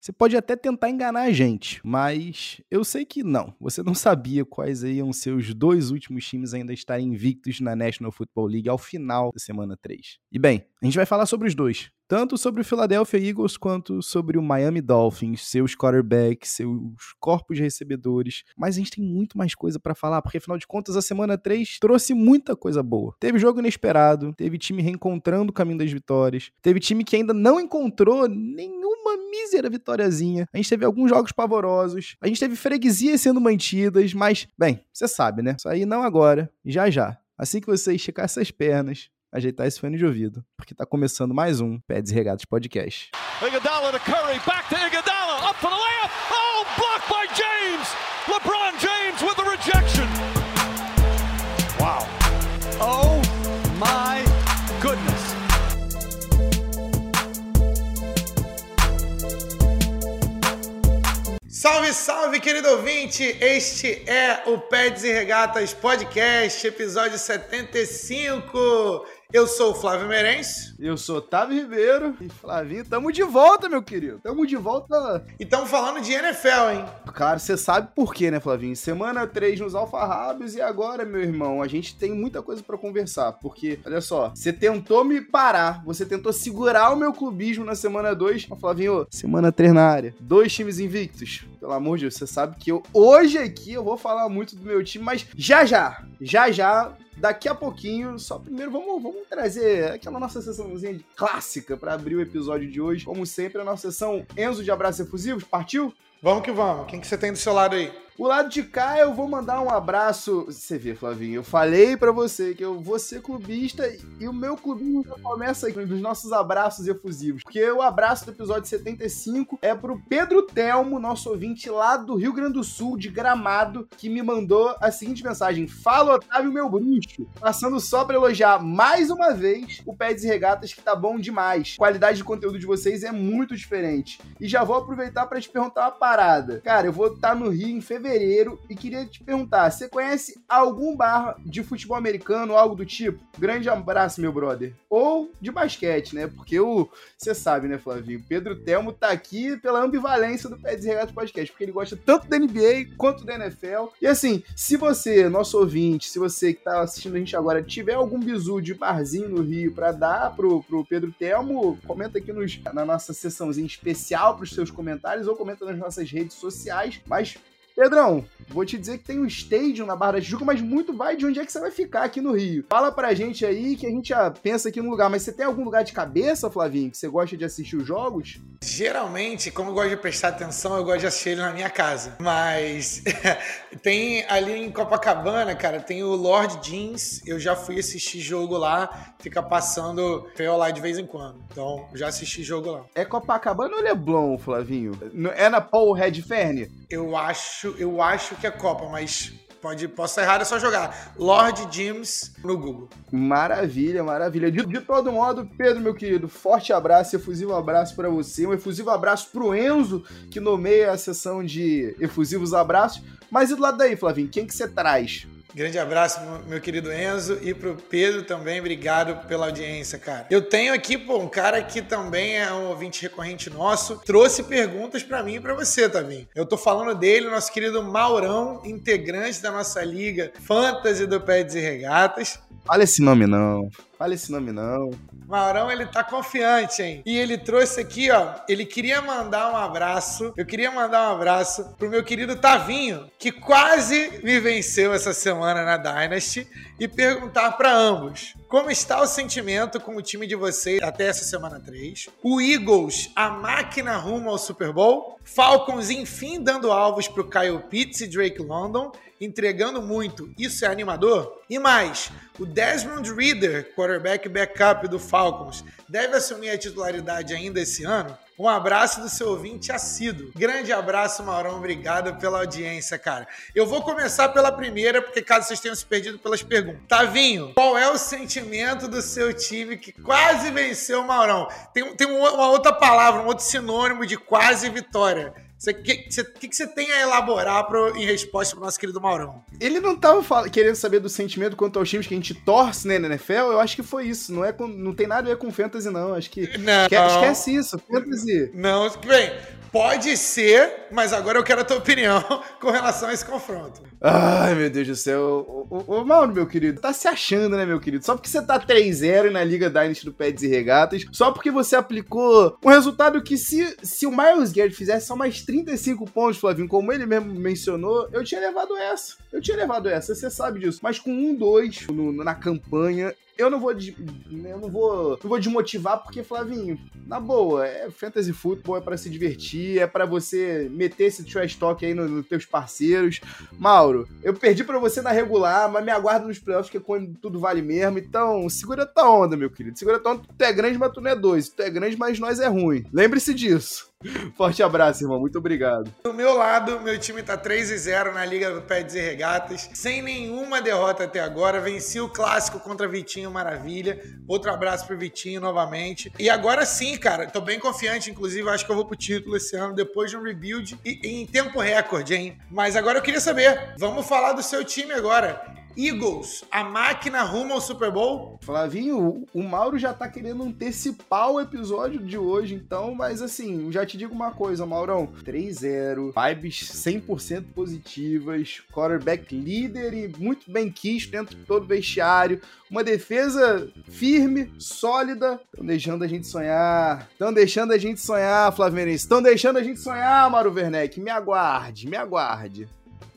Você pode até tentar enganar a gente, mas eu sei que não. Você não sabia quais iam ser os dois últimos times ainda estarem invictos na National Football League ao final da semana 3. E bem, a gente vai falar sobre os dois tanto sobre o Philadelphia Eagles quanto sobre o Miami Dolphins, seus quarterbacks, seus corpos recebedores. Mas a gente tem muito mais coisa para falar, porque afinal de contas a semana 3 trouxe muita coisa boa. Teve jogo inesperado, teve time reencontrando o caminho das vitórias, teve time que ainda não encontrou nenhuma mísera vitóriazinha. A gente teve alguns jogos pavorosos, a gente teve freguesias sendo mantidas, mas, bem, você sabe, né? Isso aí não agora, já já. Assim que você esticar essas pernas, ajeitar esse fone de ouvido, porque tá começando mais um Pés Regatos Podcast. Iguodala to Curry, back to Iguodala, up for the layup. Oh, blocked by James. LeBron James with the rejection. Wow. Oh my goodness. Salve, salve, querido ouvinte! Este é o Peds e Regatas Podcast, episódio 75. Eu sou o Flávio Meirens. Eu sou Otávio Ribeiro. E Flavinho, tamo de volta, meu querido. Tamo de volta. E tamo falando de NFL, hein? Claro, você sabe por quê, né, Flavinho? Semana 3 nos Alfarrabos e agora, meu irmão, a gente tem muita coisa para conversar. Porque, olha só, você tentou me parar, você tentou segurar o meu clubismo na semana 2. Mas, Flavinho, semana 3 na área. Dois times invictos. Pelo amor de Deus, você sabe que eu, hoje aqui eu vou falar muito do meu time, mas já já, já já daqui a pouquinho. Só primeiro vamos, vamos trazer aquela nossa sessãozinha clássica para abrir o episódio de hoje. Como sempre, a nossa sessão Enzo de Abraços Efusivos. Partiu? Vamos que vamos. Quem que você tem do seu lado aí? O lado de cá eu vou mandar um abraço. Você vê, Flavinho, eu falei para você que eu vou ser clubista e o meu clubinho já começa aqui dos nossos abraços efusivos. Porque o abraço do episódio 75 é pro Pedro Telmo, nosso ouvinte lá do Rio Grande do Sul, de Gramado, que me mandou a seguinte mensagem: Fala, Otávio, meu bruxo. Passando só pra elogiar mais uma vez o Pés e Regatas, que tá bom demais. A qualidade de conteúdo de vocês é muito diferente. E já vou aproveitar para te perguntar uma parada. Cara, eu vou estar tá no Rio em fevereiro fevereiro e queria te perguntar: você conhece algum bar de futebol americano, algo do tipo? Grande abraço, meu brother. Ou de basquete, né? Porque o. Você sabe, né, Flavinho? Pedro Telmo tá aqui pela ambivalência do Pé Desregado Podcast, porque ele gosta tanto da NBA quanto da NFL. E assim, se você, nosso ouvinte, se você que tá assistindo a gente agora, tiver algum bizu de barzinho no Rio para dar pro, pro Pedro Telmo, comenta aqui nos, na nossa sessãozinha especial pros seus comentários ou comenta nas nossas redes sociais. Mas Pedrão, vou te dizer que tem um stadium na Barra da Tijuca, mas muito vai de onde é que você vai ficar aqui no Rio. Fala pra gente aí que a gente já pensa aqui no lugar, mas você tem algum lugar de cabeça, Flavinho, que você gosta de assistir os jogos? Geralmente, como eu gosto de prestar atenção, eu gosto de assistir ele na minha casa. Mas tem ali em Copacabana, cara, tem o Lord Jeans. Eu já fui assistir jogo lá, fica passando PO lá de vez em quando. Então, já assisti jogo lá. É Copacabana ou Leblon, Flavinho? É na Paul Red Ferne? Eu acho, eu acho que é Copa, mas Pode, posso estar errado, é só jogar Lord James no Google. Maravilha, maravilha. De, de, todo modo, Pedro, meu querido, forte abraço, efusivo abraço para você, um efusivo abraço pro Enzo, que nomeia a sessão de efusivos abraços. Mas e do lado daí, Flavinho, quem que você traz? Grande abraço, meu querido Enzo, e pro Pedro também, obrigado pela audiência, cara. Eu tenho aqui, pô, um cara que também é um ouvinte recorrente nosso, trouxe perguntas para mim e pra você também. Eu tô falando dele, nosso querido Maurão, integrante da nossa liga Fantasy do Pés e Regatas. Fala esse nome não. Fala esse nome não. Maurão, ele tá confiante, hein? E ele trouxe aqui, ó. Ele queria mandar um abraço. Eu queria mandar um abraço pro meu querido Tavinho, que quase me venceu essa semana na Dynasty, e perguntar para ambos: como está o sentimento com o time de vocês até essa semana 3? O Eagles, a máquina rumo ao Super Bowl? Falcons, enfim, dando alvos pro Kyle Pitts e Drake London, entregando muito. Isso é animador? E mais, o Desmond Reader, quarterback backup do Falcons, deve assumir a titularidade ainda esse ano? Um abraço do seu ouvinte assíduo. Grande abraço, Maurão. Obrigado pela audiência, cara. Eu vou começar pela primeira, porque caso vocês tenham se perdido pelas perguntas. Tavinho, qual é o sentimento do seu time que quase venceu o Maurão? Tem, tem uma outra palavra, um outro sinônimo de quase vitória. O que, que, que você tem a elaborar pro, em resposta pro nosso querido Maurão? Ele não tava querendo saber do sentimento quanto aos times que a gente torce né, na NFL? Eu acho que foi isso. Não, é com, não tem nada a ver com fantasy, não. Acho que. Não. Esquece isso. Fantasy. Não, bem. Pode ser, mas agora eu quero a tua opinião com relação a esse confronto. Ai, meu Deus do céu. Ô, ô, Mauro, meu querido, tá se achando, né, meu querido? Só porque você tá 3-0 na Liga Dynasty do Pets e Regatas, só porque você aplicou um resultado que se, se o Miles Garrett fizesse só mais 35 pontos, Flavinho, como ele mesmo mencionou, eu tinha levado essa. Eu tinha levado essa, você sabe disso. Mas com 1-2 na campanha, eu não vou, eu não vou, não vou desmotivar porque Flavinho, na boa, é fantasy football é para se divertir, é para você meter esse trash talk aí nos no teus parceiros. Mauro, eu perdi para você na regular, mas me aguardo nos playoffs que é quando tudo vale mesmo. Então, segura tua onda, meu querido. Segura tua onda, tu é grande, mas tu não é dois. Tu é grande, mas nós é ruim. Lembre-se disso. Forte abraço, irmão. Muito obrigado. Do meu lado, meu time tá 3 e 0 na Liga do Pets e Regatas, sem nenhuma derrota até agora. Venci o clássico contra Vitinho Maravilha. Outro abraço pro Vitinho novamente. E agora sim, cara, tô bem confiante, inclusive, acho que eu vou pro título esse ano, depois de um rebuild e, em tempo recorde, hein? Mas agora eu queria saber, vamos falar do seu time agora. Eagles, a máquina rumo ao Super Bowl? Flavinho, o Mauro já tá querendo antecipar o episódio de hoje, então, mas assim, já te digo uma coisa, Maurão: 3-0, vibes 100% positivas, quarterback líder e muito bem quisto dentro de todo o vestiário, uma defesa firme, sólida. Estão deixando a gente sonhar, estão deixando a gente sonhar, Flavinho, estão deixando a gente sonhar, Mauro Werneck. Me aguarde, me aguarde.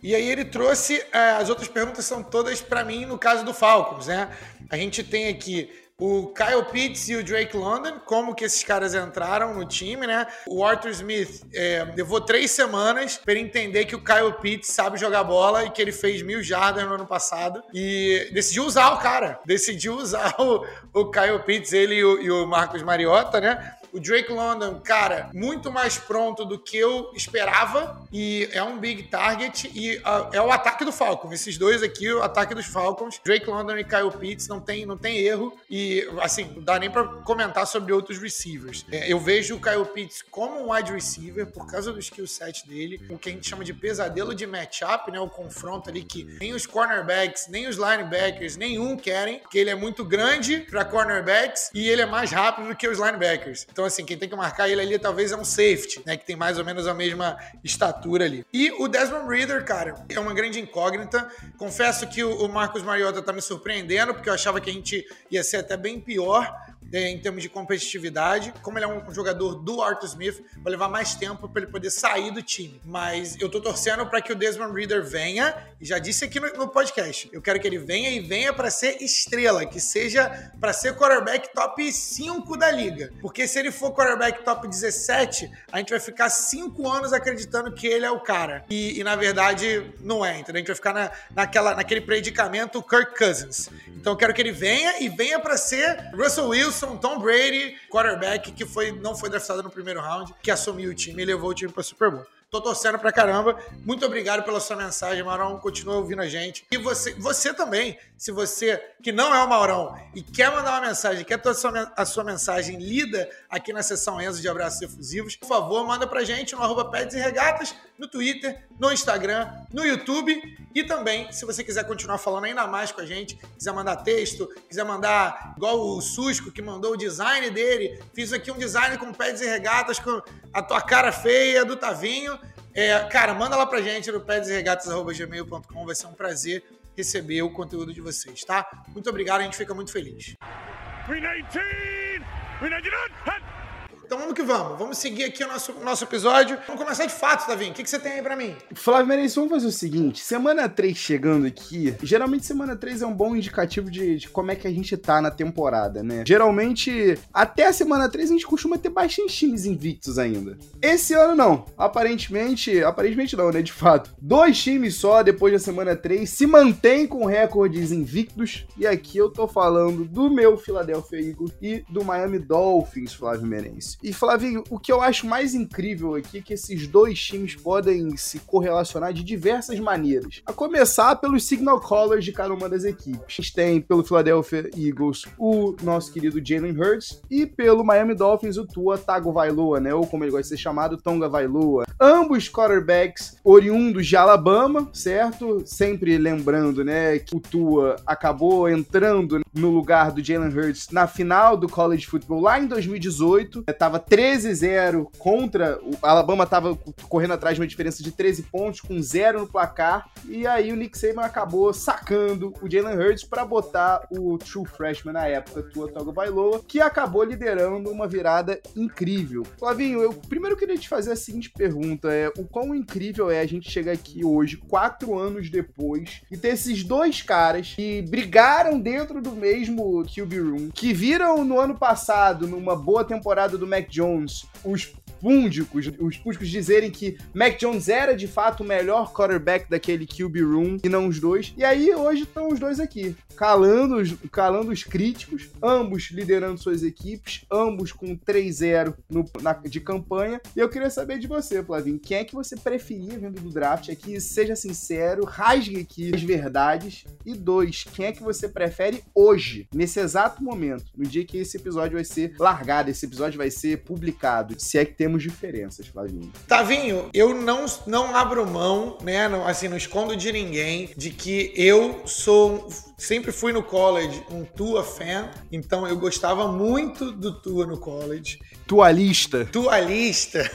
E aí ele trouxe, é, as outras perguntas são todas para mim no caso do Falcons, né? A gente tem aqui o Kyle Pitts e o Drake London, como que esses caras entraram no time, né? O Arthur Smith é, levou três semanas para entender que o Kyle Pitts sabe jogar bola e que ele fez mil jardas no ano passado e decidiu usar o cara, decidiu usar o, o Kyle Pitts, ele e o, e o Marcos Mariota, né? O Drake London, cara, muito mais pronto do que eu esperava e é um big target e uh, é o ataque do Falcon. Esses dois aqui, o ataque dos Falcons, Drake London e Kyle Pitts, não tem, não tem erro e, assim, não dá nem para comentar sobre outros receivers. É, eu vejo o Kyle Pitts como um wide receiver por causa do skill set dele, o que a gente chama de pesadelo de matchup, né? O confronto ali que nem os cornerbacks, nem os linebackers, nenhum querem, que ele é muito grande para cornerbacks e ele é mais rápido do que os linebackers. Então, então, assim, quem tem que marcar ele ali talvez é um safety, né? Que tem mais ou menos a mesma estatura ali. E o Desmond Reader, cara, é uma grande incógnita. Confesso que o Marcos Mariota tá me surpreendendo, porque eu achava que a gente ia ser até bem pior é, em termos de competitividade. Como ele é um jogador do Arthur Smith, vai levar mais tempo para ele poder sair do time. Mas eu tô torcendo para que o Desmond Reader venha, e já disse aqui no, no podcast, eu quero que ele venha e venha para ser estrela, que seja para ser quarterback top 5 da liga. Porque se ele for quarterback top 17, a gente vai ficar 5 anos acreditando que ele é o cara. E, e na verdade, não é, entendeu? A gente vai ficar na, naquela, naquele predicamento Kirk Cousins. Então eu quero que ele venha e venha para ser Russell Wilson Tom Brady, quarterback que foi, não foi draftado no primeiro round, que assumiu o time e levou o time para Super Bowl. Tô torcendo pra caramba. Muito obrigado pela sua mensagem, Maurão. Continua ouvindo a gente. E você, você também, se você que não é o Maurão e quer mandar uma mensagem, quer ter a sua, a sua mensagem lida aqui na sessão Enzo de Abraços Efusivos, por favor, manda pra gente no arroba Peds e Regatas, no Twitter, no Instagram, no YouTube. E também, se você quiser continuar falando ainda mais com a gente, quiser mandar texto, quiser mandar igual o Susco que mandou o design dele, fiz aqui um design com Peds e Regatas com a tua cara feia do Tavinho. É, cara, manda lá pra gente no pedsregatas.gmail.com, vai ser um prazer receber o conteúdo de vocês, tá? Muito obrigado, a gente fica muito feliz. 319! 319! Então vamos que vamos. Vamos seguir aqui o nosso, nosso episódio. Vamos começar de fato, Davi. O que, que você tem aí pra mim? Flávio Merenço, vamos fazer o seguinte. Semana 3 chegando aqui. Geralmente semana 3 é um bom indicativo de, de como é que a gente tá na temporada, né? Geralmente, até a semana 3 a gente costuma ter bastante times invictos ainda. Esse ano não. Aparentemente, aparentemente não, né? De fato. Dois times só depois da semana 3 se mantêm com recordes invictos. E aqui eu tô falando do meu Philadelphia Eagles e do Miami Dolphins, Flávio Merense. E Flavinho, o que eu acho mais incrível aqui é que esses dois times podem se correlacionar de diversas maneiras. A começar pelos signal callers de cada uma das equipes. A gente tem pelo Philadelphia Eagles o nosso querido Jalen Hurts e pelo Miami Dolphins o Tua Tagovailoa, né? Ou como ele gosta de ser chamado, Tonga Vailoa. Ambos quarterbacks oriundos de Alabama, certo? Sempre lembrando, né, que o Tua acabou entrando no lugar do Jalen Hurts na final do college football lá em 2018. Tava 13-0 contra o Alabama tava correndo atrás de uma diferença de 13 pontos com zero no placar. E aí o Nick Saban acabou sacando o Jalen Hurts para botar o true freshman na época, Tua Tagovailoa, que acabou liderando uma virada incrível. Flavinho, eu primeiro queria te fazer a seguinte pergunta: é o quão incrível é a gente chegar aqui hoje, quatro anos depois, e ter esses dois caras que brigaram dentro do mesmo QB Room, que viram no ano passado, numa boa temporada do Mac Jones, os púndicos, os púndicos dizerem que Mac Jones era de fato o melhor quarterback daquele QB room e não os dois. E aí hoje estão os dois aqui, calando os, calando os críticos, ambos liderando suas equipes, ambos com 3-0 de campanha. E eu queria saber de você, Flavinho, quem é que você preferia vindo do draft aqui? Seja sincero, rasgue aqui as verdades. E dois, quem é que você prefere hoje, nesse exato momento, no dia que esse episódio vai ser largado, esse episódio vai ser publicado, se é que temos diferenças, Flavinho. Tavinho, eu não, não abro mão, né? Não, assim, não escondo de ninguém de que eu sou sempre fui no college um Tua fan, então eu gostava muito do Tua no college. Tualista. Tualista.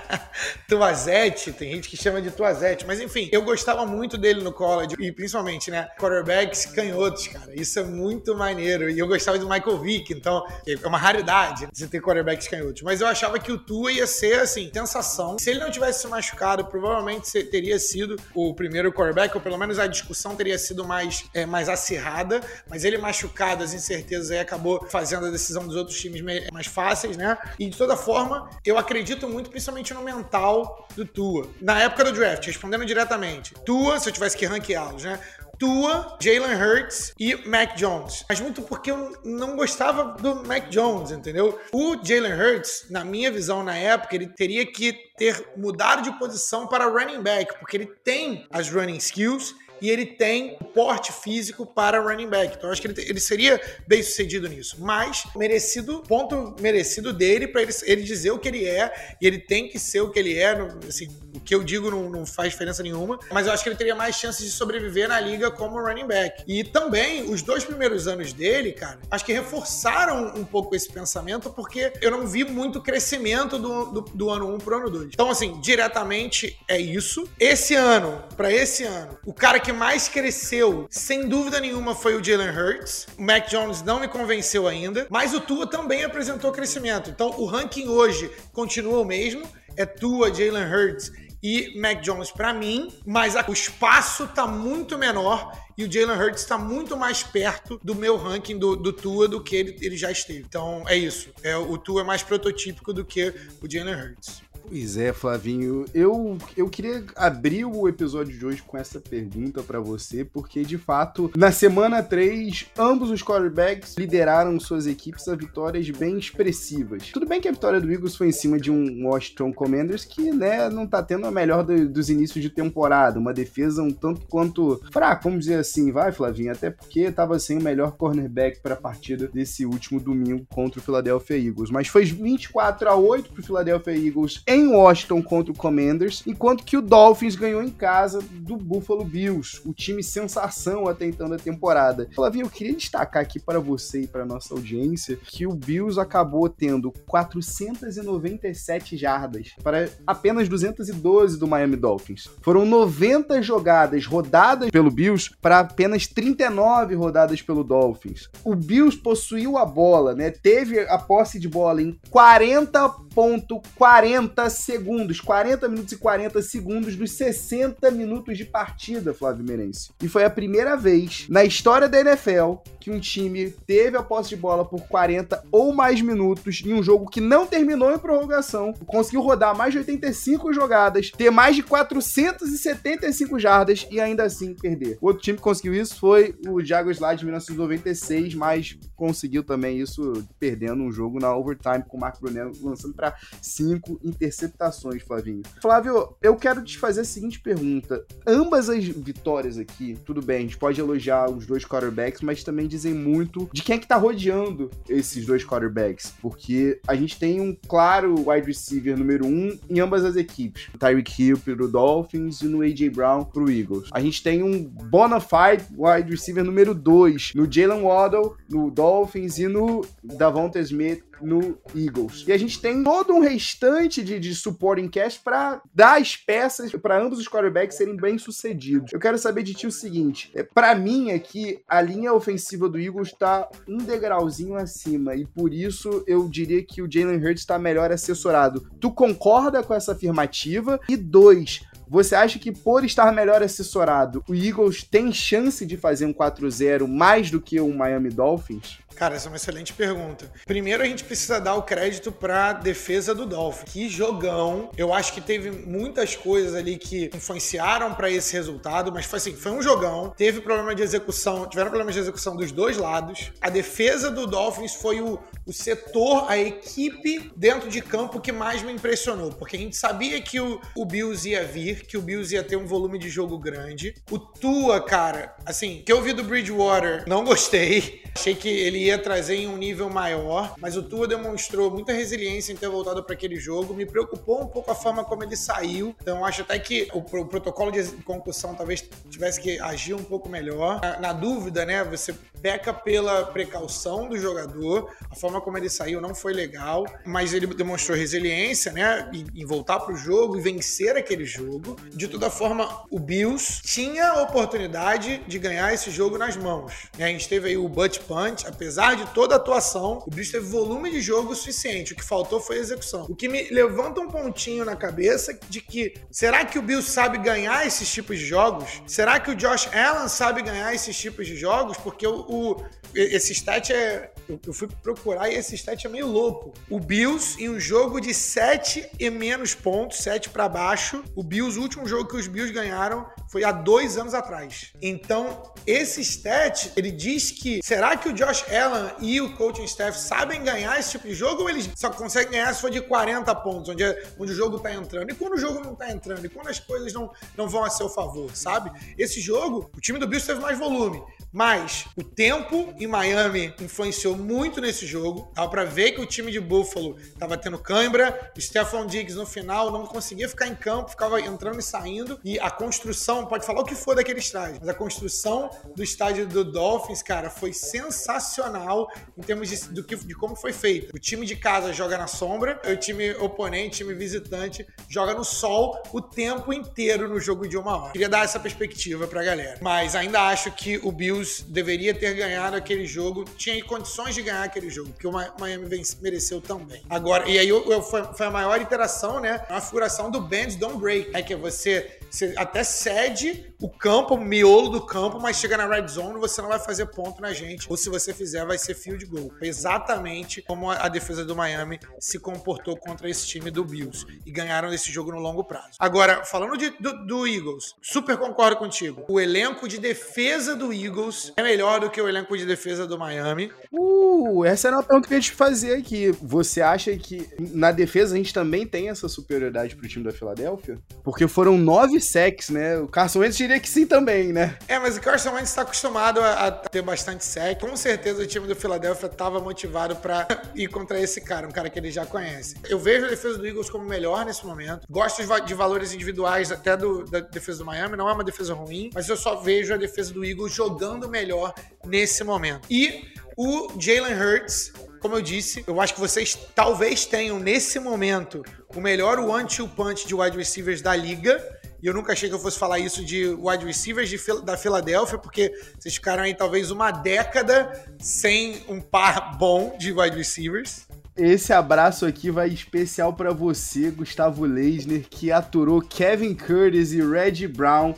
Tuazete, tem gente que chama de Tuazete, mas enfim, eu gostava muito dele no college e principalmente, né, quarterbacks canhotos, cara. Isso é muito maneiro. E eu gostava do Michael Vick, então é uma raridade você ter quarterbacks canhotos. Mas eu achava que o Tua ia ser, assim, sensação. Se ele não tivesse se machucado, provavelmente teria sido o primeiro quarterback, ou pelo menos a discussão teria sido mais, é, mais acirrada, mas ele machucado, as incertezas aí acabou fazendo a decisão dos outros times mais fáceis, né? E de toda forma, eu acredito muito, principalmente no mental do Tua. Na época do draft, respondendo diretamente, Tua, se eu tivesse que ranqueá-los, né? Tua, Jalen Hurts e Mac Jones. Mas muito porque eu não gostava do Mac Jones, entendeu? O Jalen Hurts, na minha visão na época, ele teria que ter mudado de posição para running back, porque ele tem as running skills e ele tem porte físico para running back. Então, acho que ele, ele seria bem sucedido nisso. Mas, merecido, ponto merecido dele para ele, ele dizer o que ele é, e ele tem que ser o que ele é. Assim, o que eu digo não, não faz diferença nenhuma, mas eu acho que ele teria mais chances de sobreviver na liga como running back. E também, os dois primeiros anos dele, cara, acho que reforçaram um pouco esse pensamento, porque eu não vi muito crescimento do, do, do ano 1 um pro ano 2. Então, assim, diretamente é isso. Esse ano, para esse ano, o cara que que mais cresceu, sem dúvida nenhuma, foi o Jalen Hurts. O Mac Jones não me convenceu ainda, mas o Tua também apresentou crescimento. Então, o ranking hoje continua o mesmo. É Tua, Jalen Hurts e Mac Jones para mim, mas o espaço tá muito menor e o Jalen Hurts está muito mais perto do meu ranking do, do Tua do que ele, ele já esteve. Então é isso. É, o Tua é mais prototípico do que o Jalen Hurts. Pois é, Flavinho. Eu, eu queria abrir o episódio de hoje com essa pergunta para você, porque de fato, na semana 3, ambos os quarterbacks lideraram suas equipes a vitórias bem expressivas. Tudo bem que a vitória do Eagles foi em cima de um Washington Commanders que, né, não tá tendo a melhor do, dos inícios de temporada, uma defesa um tanto quanto fraca, vamos dizer assim, vai, Flavinho, até porque tava sem o melhor cornerback para a partida desse último domingo contra o Philadelphia Eagles. Mas foi 24 a 8 pro Philadelphia Eagles em em Washington contra o Commanders, enquanto que o Dolphins ganhou em casa do Buffalo Bills, o time sensação até então da temporada. Flavinho, eu queria destacar aqui para você e para nossa audiência que o Bills acabou tendo 497 jardas para apenas 212 do Miami Dolphins. Foram 90 jogadas rodadas pelo Bills para apenas 39 rodadas pelo Dolphins. O Bills possuiu a bola, né? Teve a posse de bola em 40 1.40 segundos. 40 minutos e 40 segundos dos 60 minutos de partida, Flávio Merencio. E foi a primeira vez na história da NFL que um time teve a posse de bola por 40 ou mais minutos em um jogo que não terminou em prorrogação, conseguiu rodar mais de 85 jogadas, ter mais de 475 jardas e ainda assim perder. O outro time que conseguiu isso foi o Jaguars lá de 1996, mas conseguiu também isso perdendo um jogo na overtime com o Marco Brunello lançando para cinco interceptações, Flavinho. Flávio, eu quero te fazer a seguinte pergunta: ambas as vitórias aqui, tudo bem, a gente pode elogiar os dois quarterbacks, mas também dizem muito de quem é que tá rodeando esses dois quarterbacks, porque a gente tem um claro wide receiver número um em ambas as equipes, o Tyreek Hill pro Dolphins e no AJ Brown pro Eagles. A gente tem um bona fide wide receiver número dois no Jalen Waddle, no Dolphins e no Davonta Smith no Eagles. E a gente tem todo um restante de, de supporting cast para dar as peças para ambos os quarterbacks serem bem sucedidos. Eu quero saber de ti o seguinte: é, para mim aqui a linha ofensiva do Eagles está um degrauzinho acima e por isso eu diria que o Jalen Hurts está melhor assessorado. Tu concorda com essa afirmativa? E dois, você acha que por estar melhor assessorado, o Eagles tem chance de fazer um 4-0 mais do que o Miami Dolphins? Cara, essa é uma excelente pergunta. Primeiro, a gente precisa dar o crédito para defesa do Dolphin. Que jogão! Eu acho que teve muitas coisas ali que influenciaram para esse resultado, mas foi assim, foi um jogão. Teve problema de execução, tiveram problemas de execução dos dois lados. A defesa do Dolphins foi o, o setor, a equipe dentro de campo que mais me impressionou, porque a gente sabia que o, o Bills ia vir, que o Bills ia ter um volume de jogo grande. O Tua, cara, assim, que eu vi do Bridgewater, não gostei. Achei que ele ia trazer em um nível maior, mas o Tua demonstrou muita resiliência em ter voltado para aquele jogo. Me preocupou um pouco a forma como ele saiu. Então acho até que o, o protocolo de concussão talvez tivesse que agir um pouco melhor. Na, na, dúvida, né? Você peca pela precaução do jogador. A forma como ele saiu não foi legal, mas ele demonstrou resiliência, né? Em, em voltar para o jogo e vencer aquele jogo. De toda forma, o Bills tinha a oportunidade de ganhar esse jogo nas mãos. A gente teve aí o Butch Punch, apesar de toda a atuação, o Bills teve volume de jogo suficiente. O que faltou foi execução. O que me levanta um pontinho na cabeça de que será que o Bills sabe ganhar esses tipos de jogos? Será que o Josh Allen sabe ganhar esses tipos de jogos? Porque o, o esse stat é. Eu fui procurar e esse stat é meio louco. O Bills, em um jogo de 7 e menos pontos, 7 para baixo, o Bills, o último jogo que os Bills ganharam foi há dois anos atrás. Então, esse stat, ele diz que será que o Josh Allen e o coaching staff sabem ganhar esse tipo de jogo ou eles só conseguem ganhar se for de 40 pontos, onde, é, onde o jogo tá entrando? E quando o jogo não tá entrando? E quando as coisas não, não vão a seu favor, sabe? Esse jogo, o time do Bills teve mais volume, mas o tempo em Miami influenciou muito nesse jogo. Dava para ver que o time de Buffalo estava tendo cãibra. O Stephon Diggs no final não conseguia ficar em campo, ficava entrando e saindo. E a construção, pode falar o que for daquele estádio, mas a construção do estádio do Dolphins, cara, foi sensacional em termos de, do que, de como foi feito. O time de casa joga na sombra, o time oponente, time visitante, joga no sol o tempo inteiro no jogo de uma hora. Queria dar essa perspectiva pra galera. Mas ainda acho que o Bills deveria ter ganhado aquele jogo, tinha condições de ganhar aquele jogo, porque o Miami mereceu também. Agora, e aí eu, eu, foi, foi a maior interação, né? A figuração do Bend Don't Break, é que você você até cede o campo, o miolo do campo, mas chega na red zone você não vai fazer ponto na gente. Ou se você fizer, vai ser field goal. Exatamente como a defesa do Miami se comportou contra esse time do Bills. E ganharam esse jogo no longo prazo. Agora, falando de, do, do Eagles, super concordo contigo. O elenco de defesa do Eagles é melhor do que o elenco de defesa do Miami. Uh, essa era uma pergunta que eu ia te fazer aqui. Você acha que na defesa a gente também tem essa superioridade pro time da Filadélfia? Porque foram nove sacks, né? O Carson Wentz diria que sim também, né? É, mas o Carson Wentz está acostumado a, a, ter bastante sack. Com certeza o time do Philadelphia estava motivado para ir contra esse cara, um cara que ele já conhece. Eu vejo a defesa do Eagles como melhor nesse momento. Gosto de valores individuais até do, da defesa do Miami, não é uma defesa ruim, mas eu só vejo a defesa do Eagles jogando melhor nesse momento. E o Jalen Hurts como eu disse, eu acho que vocês talvez tenham nesse momento o melhor one-two punch de wide receivers da liga. E eu nunca achei que eu fosse falar isso de wide receivers de, da Filadélfia, porque vocês ficaram aí talvez uma década sem um par bom de wide receivers. Esse abraço aqui vai especial para você, Gustavo Leisner, que aturou Kevin Curtis e Red Brown.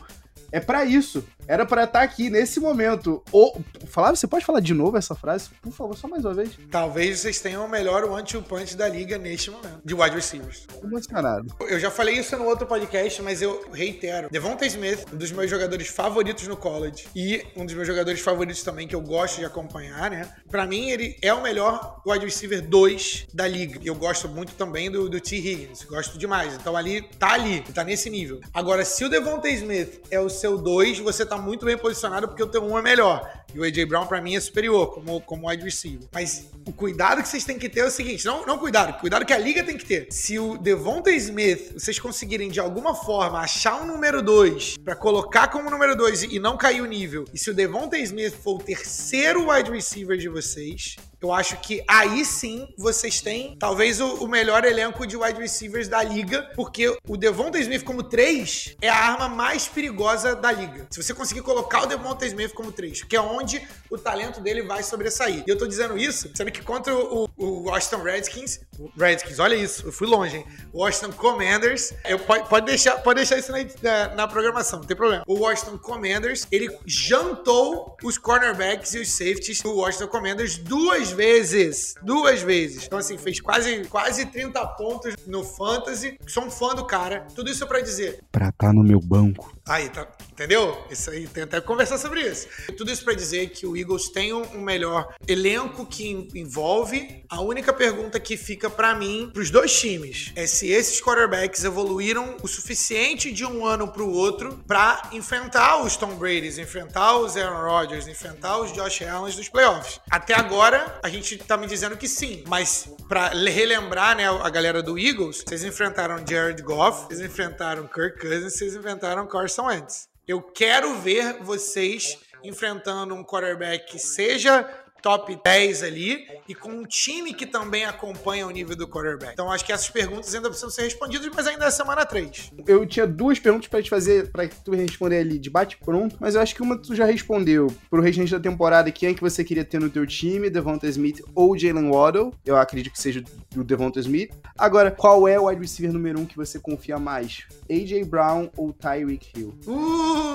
É para isso. Era para estar tá aqui nesse momento. Ou, Flávio, você pode falar de novo essa frase? Por favor, só mais uma vez. Talvez vocês tenham o melhor one-two punch da liga neste momento, de wide receivers. Emocionado. Eu já falei isso no outro podcast, mas eu reitero. Devonta Smith, um dos meus jogadores favoritos no college e um dos meus jogadores favoritos também que eu gosto de acompanhar, né? Para mim, ele é o melhor wide receiver 2 da liga. Eu gosto muito também do, do T. Higgins, gosto demais. Então ali, tá ali, tá nesse nível. Agora, se o Devonta Smith é o seu 2, você tá muito bem posicionado porque o teu 1 é melhor. E o A.J. Brown, para mim, é superior como, como wide receiver. Mas o cuidado que vocês têm que ter é o seguinte: não, não cuidado, cuidado que a liga tem que ter. Se o Devonta Smith, vocês conseguirem de alguma forma achar um número 2 para colocar como número 2 e não cair o nível, e se o Devonta Smith for o terceiro wide receiver de vocês, eu acho que aí sim vocês têm talvez o, o, melhor elenco de wide receivers da liga, porque o Devonta Smith como 3 é a arma mais perigosa da liga. Se você conseguir colocar o Devonta Smith como 3, que é onde o talento dele vai sobressair. E eu tô dizendo isso, sendo que contra o, o Washington Redskins, Redskins, olha isso, eu fui longe, hein? Washington Commanders, eu, pode, pode, deixar, pode deixar isso na, na, na programação, não tem problema. O Washington Commanders, ele jantou os cornerbacks e os safeties do Washington Commanders duas vezes. Duas vezes. Então, assim, fez quase, quase 30 pontos no Fantasy. Sou um fã do cara. Tudo isso para dizer. Pra tá no meu banco. Aí, tá. Entendeu? Isso aí, tem até que conversar sobre isso. Tudo isso para dizer que o Eagles tem um melhor elenco que envolve. A única pergunta que fica para mim, pros dois times, é se esses quarterbacks evoluíram o suficiente de um ano pro outro para enfrentar os Tom Brady's, enfrentar os Aaron Rodgers, enfrentar os Josh Allen dos playoffs. Até agora, a gente tá me dizendo que sim, mas para relembrar, né, a galera do Eagles, vocês enfrentaram Jared Goff, vocês enfrentaram Kirk Cousins, vocês enfrentaram Carson Wentz. Eu quero ver vocês enfrentando um quarterback seja top 10 ali e com um time que também acompanha o nível do quarterback. Então acho que essas perguntas ainda precisam ser respondidas, mas ainda é semana 3. Eu tinha duas perguntas para te fazer, para tu responder ali de bate pronto, mas eu acho que uma tu já respondeu. Pro restante da temporada, quem é que você queria ter no teu time, Devonta Smith ou Jalen Waddle? Eu acredito que seja o Devonta Smith. Agora, qual é o wide receiver número um que você confia mais? AJ Brown ou Tyreek Hill? Uh,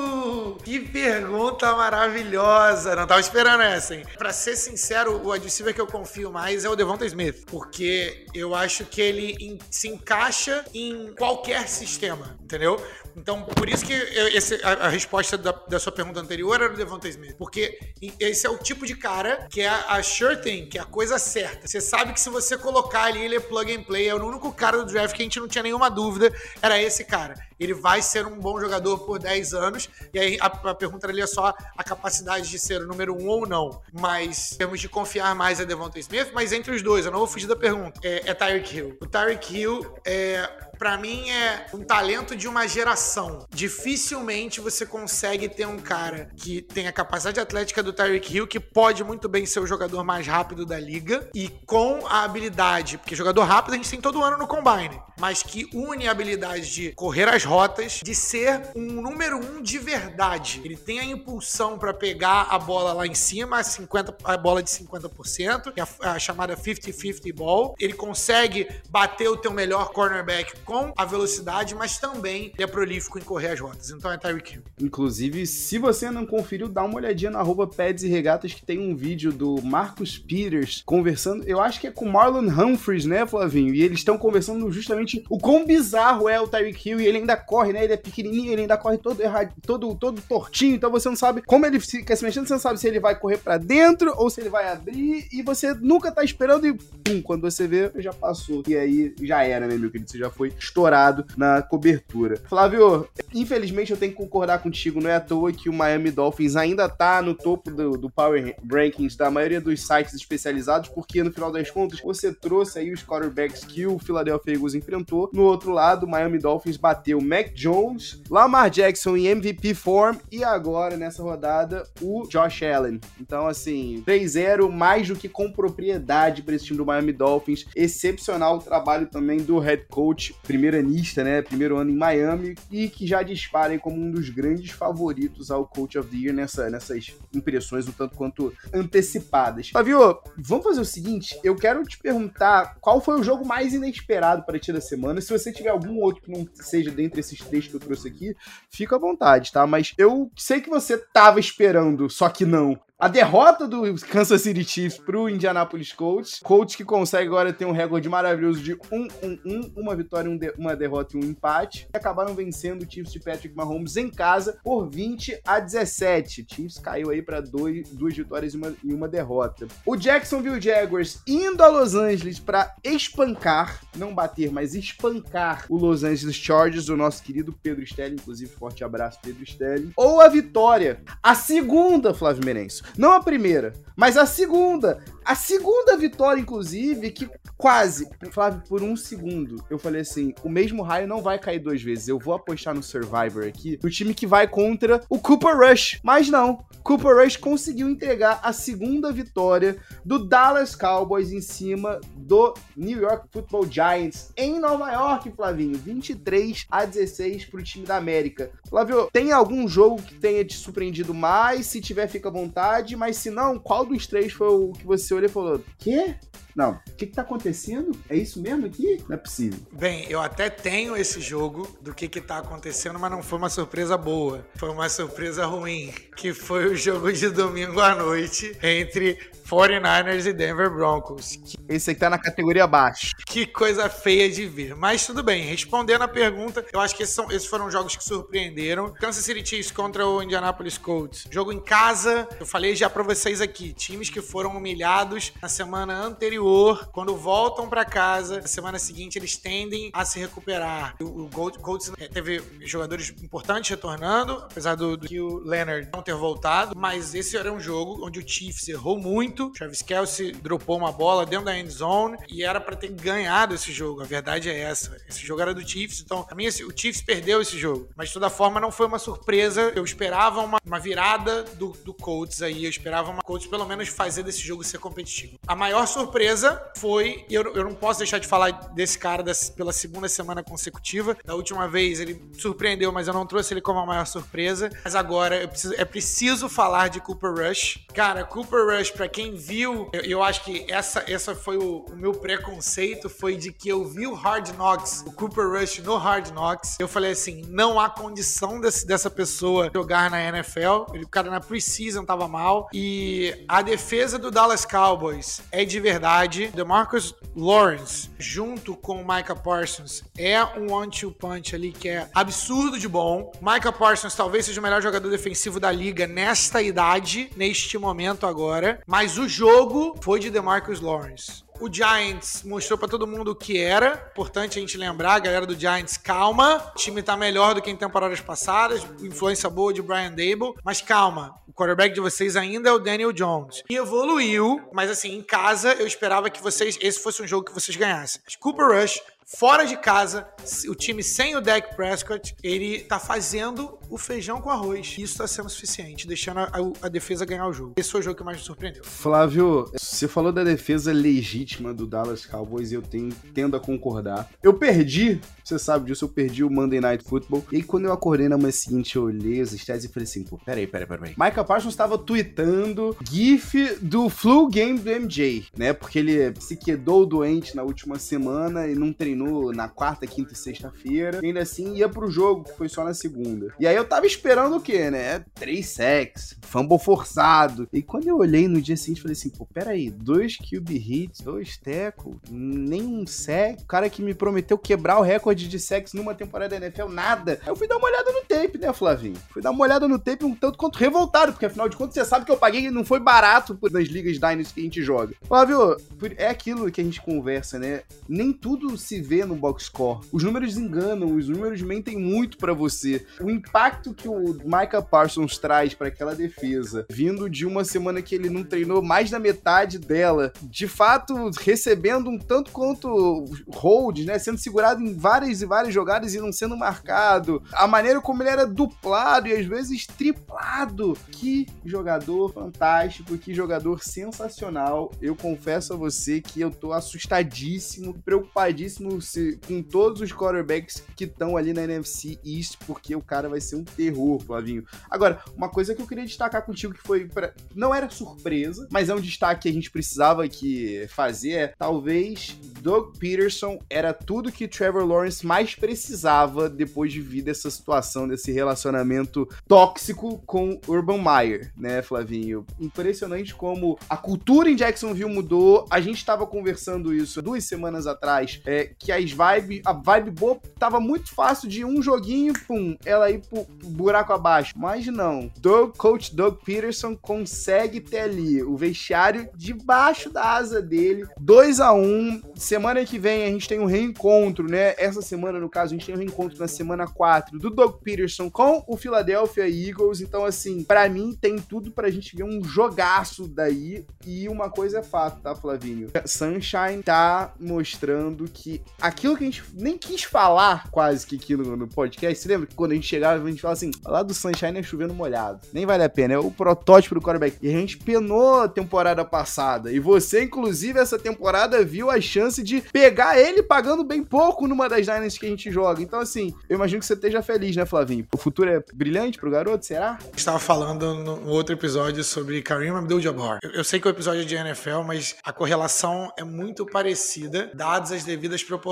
que pergunta maravilhosa! Não tava esperando essa, hein? Pra ser sincero, o adversário que eu confio mais é o Devonta Smith, porque eu acho que ele se encaixa em qualquer sistema, entendeu? Então, por isso que eu, esse, a, a, resposta da, da, sua pergunta anterior era o Devonta Smith, porque esse é o tipo de cara que é a, sure thing, que é a coisa certa. Você sabe que se você colocar ali, ele é plug and play, é o único cara do draft que a gente não tinha nenhuma dúvida, era esse cara. Ele vai ser um bom jogador por 10 anos, e aí a, a pergunta ali é só a capacidade de ser o número um ou não. Mas temos de confiar mais a Devonta Smith, mas entre os dois, eu não vou fugir da pergunta, é, é Tyreek Hill. O Tyreek Hill é para mim é um talento de uma geração. Dificilmente você consegue ter um cara que tem a capacidade atlética do Tyreek Hill, que pode muito bem ser o jogador mais rápido da liga e com a habilidade, porque jogador rápido a gente tem todo ano no combine, mas que une a habilidade de correr as rotas, de ser um número um de verdade. Ele tem a impulsão para pegar a bola lá em cima, a, 50, a bola de 50%, que é a, a chamada 50-50 ball. Ele consegue bater o teu melhor cornerback com a velocidade, mas também é prolífico em correr as rotas. Então é Tyreek Hill. Inclusive, se você não conferiu, dá uma olhadinha na arroba Pads e Regatas que tem um vídeo do Marcus Peters conversando, eu acho que é com Marlon Humphreys, né, Flavinho? E eles estão conversando justamente o quão bizarro é o Tyreek Hill e ele ainda corre, né? Ele é pequenininho, ele ainda corre todo errado, todo, todo tortinho, então você não sabe como ele quer se mexendo, você não sabe se ele vai correr para dentro ou se ele vai abrir e você nunca tá esperando e pum, quando você vê, já passou. E aí já era, né, meu querido? Você já foi estourado na cobertura. Flávio, infelizmente eu tenho que concordar contigo, não é à toa que o Miami Dolphins ainda tá no topo do, do Power Rankings da maioria dos sites especializados, porque no final das contas você trouxe aí os quarterbacks que o Philadelphia Eagles enfrentou. No outro lado, o Miami Dolphins bateu Mac Jones, Lamar Jackson em MVP form e agora nessa rodada o Josh Allen. Então, assim, 3-0 mais do que com propriedade para esse time do Miami Dolphins. Excepcional o trabalho também do head coach primeiro anista, né? Primeiro ano em Miami e que já dispara aí como um dos grandes favoritos ao Coach of the Year nessa, nessas impressões um tanto quanto antecipadas. Fabio, vamos fazer o seguinte: eu quero te perguntar qual foi o jogo mais inesperado para ti da semana. Se você tiver algum outro que não seja dentre esses três que eu trouxe aqui, fica à vontade, tá? Mas eu sei que você tava esperando, só que não, a derrota do Kansas City Chiefs pro Indianapolis Colts. Colts que consegue agora ter um recorde maravilhoso de 1-1-1, uma vitória, um de, uma derrota e um empate. E acabaram vencendo o Chiefs de Patrick Mahomes em casa por 20 a 17. Chiefs caiu aí para duas vitórias e uma, e uma derrota. O Jacksonville Jaguars indo a Los Angeles para espancar, não bater, mas espancar o Los Angeles Chargers do nosso querido Pedro Stelling. Inclusive, forte abraço, Pedro Stelling. Ou a vitória, a segunda, Flávio Merenço não a primeira, mas a segunda. A segunda vitória, inclusive, que quase, Flávio, por um segundo, eu falei assim: o mesmo raio não vai cair duas vezes. Eu vou apostar no Survivor aqui, o time que vai contra o Cooper Rush. Mas não, Cooper Rush conseguiu entregar a segunda vitória do Dallas Cowboys em cima do New York Football Giants em Nova York, Flavinho. 23 a 16 para o time da América. Flávio, tem algum jogo que tenha te surpreendido mais? Se tiver, fica à vontade. Mas se não, qual dos três foi o que você olhou e falou: Quê? Não, o que, que tá acontecendo? É isso mesmo aqui? Não é possível. Bem, eu até tenho esse jogo do que que tá acontecendo, mas não foi uma surpresa boa. Foi uma surpresa ruim, que foi o jogo de domingo à noite entre 49ers e Denver Broncos. Esse aqui tá na categoria abaixo. Que coisa feia de ver. Mas tudo bem, respondendo a pergunta, eu acho que esses, são, esses foram jogos que surpreenderam. Kansas City Chiefs contra o Indianapolis Colts. Jogo em casa, eu falei já para vocês aqui, times que foram humilhados na semana anterior quando voltam para casa, na semana seguinte eles tendem a se recuperar. O, o Colts teve jogadores importantes retornando, apesar do, do, que o Leonard não ter voltado, mas esse era um jogo onde o Chiefs errou muito. Travis Kelsey dropou uma bola dentro da end zone e era para ter ganhado esse jogo. A verdade é essa. Esse jogo era do Chiefs, então mim esse, o Chiefs perdeu esse jogo. Mas de toda forma não foi uma surpresa. Eu esperava uma, uma virada do, do Colts aí. Eu esperava uma Colts pelo menos fazer desse jogo ser competitivo. A maior surpresa foi, e eu, eu não posso deixar de falar desse cara das, pela segunda semana consecutiva. Da última vez ele surpreendeu, mas eu não trouxe ele como a maior surpresa. Mas agora preciso, é preciso falar de Cooper Rush. Cara, Cooper Rush, para quem viu, eu, eu, acho que essa, essa foi o, o, meu preconceito, foi de que eu vi o Hard Knocks, o Cooper Rush no Hard Knocks. Eu falei assim, não há condição desse, dessa pessoa jogar na NFL. Ele, o cara na preseason tava mal. E a defesa do Dallas Cowboys é de verdade DeMarcus Lawrence, junto com o Micah Parsons, é um one-two punch ali que é absurdo de bom. Micah Parsons talvez seja o melhor jogador defensivo da liga nesta idade, neste momento agora, mas o jogo foi de DeMarcus Lawrence. O Giants mostrou para todo mundo o que era. Importante a gente lembrar, a galera do Giants, calma. O time tá melhor do que em temporadas passadas. Influência boa de Brian Dable. Mas calma, o quarterback de vocês ainda é o Daniel Jones. E evoluiu, mas assim, em casa eu esperava que vocês esse fosse um jogo que vocês ganhassem. Cooper Rush fora de casa, o time sem o Dak Prescott, ele tá fazendo o feijão com arroz. Isso tá sendo suficiente, deixando a, a, defesa ganhar o jogo. Esse foi o jogo que mais me surpreendeu. Flávio, você falou da defesa legítima do Dallas Cowboys e eu tenho, tendo a concordar. Eu perdi, você sabe disso, eu perdi o Monday Night Football. E aí, quando eu acordei na manhã seguinte, eu olhei as stats e falei assim, pô, peraí, peraí, peraí. Micah Parsons estava tweetando GIF do flu game do MJ, né? Porque ele se quedou doente na última semana e não treinou na quarta, quinta e sexta-feira. Ainda assim ia pro jogo, que foi só na segunda. E aí eu tava esperando o quê, né? Três sacks, fumble forçado. E quando eu olhei no dia seguinte, falei assim, pô, peraí, dois QB hits, dois tackle, nem um sack. O cara que me prometeu quebrar o recorde de sacks numa temporada da NFL, nada. Aí eu fui dar uma olhada no tape, né, Flavinho? Fui dar uma olhada no tape um tanto quanto revoltado, porque afinal de contas você sabe que eu paguei não foi barato nas ligas Dynasty que a gente joga. Flávio, é aquilo que a gente conversa, né? Nem tudo se vê no box score. Os números enganam, os números mentem muito para você. O impacto que o Micah Parsons traz para aquela defesa, vindo de uma semana que ele não treinou mais da metade dela, de fato recebendo um tanto quanto holds, né, sendo segurado em várias e várias jogadas e não sendo marcado, a maneira como ele era duplado e às vezes triplado. Que jogador fantástico, que jogador sensacional. Eu confesso a você que eu tô assustadíssimo, preocupadíssimo se, com todos os quarterbacks que estão ali na NFC East, porque o cara vai ser um terror, Flavinho. Agora, uma coisa que eu queria destacar contigo que foi. Pra... Não era surpresa, mas é um destaque que a gente precisava que fazer. É, talvez Doug Peterson era tudo que Trevor Lawrence mais precisava depois de vir dessa situação, desse relacionamento tóxico com Urban Meyer, né, Flavinho? Impressionante como a cultura em Jacksonville mudou. A gente estava conversando isso duas semanas atrás, é, que as vibes, a vibe boa tava muito fácil de um joguinho, pum, ela ir pro buraco abaixo. Mas não. Doug, coach Doug Peterson consegue ter ali o vestiário debaixo da asa dele. 2 a 1 um. Semana que vem a gente tem um reencontro, né? Essa semana, no caso, a gente tem um reencontro na semana 4 do Doug Peterson com o Philadelphia Eagles. Então, assim, para mim tem tudo pra gente ver um jogaço daí. E uma coisa é fato, tá, Flavinho? Sunshine tá mostrando que aquilo que a gente nem quis falar quase que aqui no, podcast. Você lembra que quando a gente chegava, a gente falava assim: lá do Sunshine é chovendo molhado. Nem vale a pena, é o protótipo do quarterback. E a gente penou a temporada passada. E você, inclusive, essa temporada viu a chance de pegar ele pagando bem pouco numa das Dynasties que a gente joga. Então, assim, eu imagino que você esteja feliz, né, Flavinho? O futuro é brilhante pro garoto, será? Estava falando no outro episódio sobre Kareem Abdul-Jabbar. Eu, eu sei que o episódio é de NFL, mas a correlação é muito parecida, dadas as devidas proporções.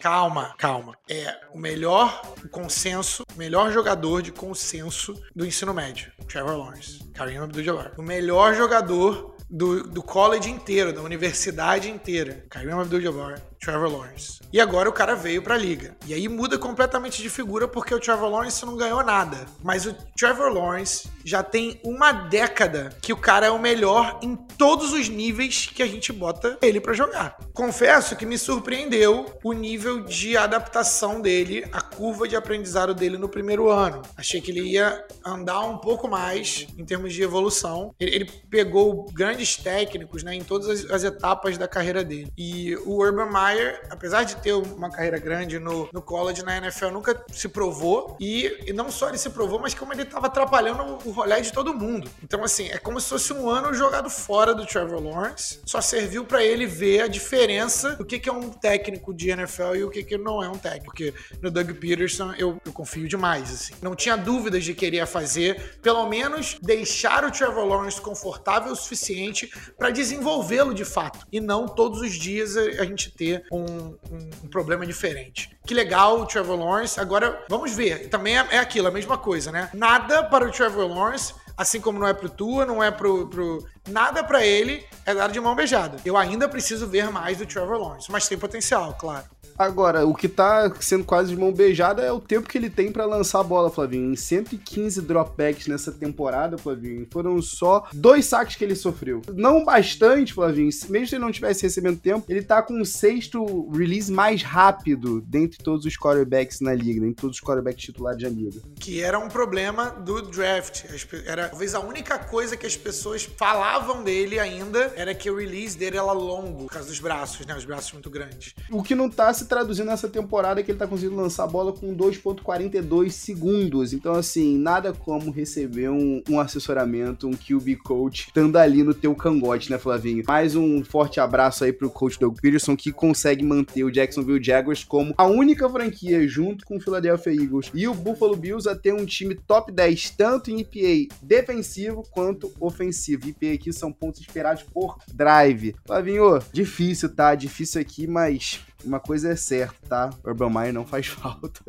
Calma, calma. É o melhor consenso, melhor jogador de consenso do ensino médio, Trevor Lawrence. Kareem Abdul-Jabbar. O melhor jogador do, do college inteiro, da universidade inteira. Kareem Abdul-Jabbar, Trevor Lawrence. E agora o cara veio pra liga. E aí muda completamente de figura porque o Trevor Lawrence não ganhou nada. Mas o Trevor Lawrence já tem uma década que o cara é o melhor em todos os níveis que a gente bota ele para jogar. Confesso que me surpreendeu o nível de adaptação dele, a curva de aprendizado dele no primeiro ano. Achei que ele ia andar um pouco mais em termos de evolução. Ele, pegou grandes técnicos né, em todas as, as etapas da carreira dele. E o Urban Meyer Apesar de ter uma carreira grande no, no college, na NFL, nunca se provou. E, e não só ele se provou, mas como ele estava atrapalhando o rolê de todo mundo. Então, assim, é como se fosse um ano jogado fora do Trevor Lawrence. Só serviu para ele ver a diferença do que, que é um técnico de NFL e o que, que não é um técnico. Porque no Doug Peterson eu, eu confio demais, assim. Não tinha dúvidas de que ele ia fazer, pelo menos deixar o Trevor Lawrence confortável o suficiente para desenvolvê-lo de fato. E não todos os dias a gente ter um, um, um, problema diferente. Que legal o Trevor Lawrence. Agora, vamos ver. Também é, é aquilo, a mesma coisa, né? Nada para o Trevor Lawrence assim como não é pro Tua, não é pro. pro... Nada para ele é dado de mão beijada. Eu ainda preciso ver mais do Trevor Lawrence, mas tem potencial, claro. Agora, o que tá sendo quase de mão beijada é o tempo que ele tem para lançar a bola, Flavinho. Em 115 dropbacks nessa temporada, Flavinho, foram só dois saques que ele sofreu. Não bastante, Flavinho. Mesmo se ele não tivesse recebendo tempo, ele tá com o sexto release mais rápido dentre todos os quarterbacks na liga, dentre todos os quarterbacks titulares da liga. Que era um problema do draft. Era talvez a única coisa que as pessoas falavam dele ainda era que o release dele era longo, por causa dos braços, né? Os braços muito grandes. O que não tá se traduzindo nessa temporada que ele tá conseguindo lançar a bola com 2.42 segundos. Então, assim, nada como receber um, um assessoramento, um QB coach, estando ali no teu cangote, né, Flavinho? Mais um forte abraço aí pro coach Doug Peterson, que consegue manter o Jacksonville Jaguars como a única franquia, junto com o Philadelphia Eagles e o Buffalo Bills, a ter um time top 10, tanto em EPA defensivo quanto ofensivo. EPA aqui são pontos esperados por drive. Flavinho, difícil, tá? Difícil aqui, mas uma coisa é certa, tá? Urban Meyer não faz falta.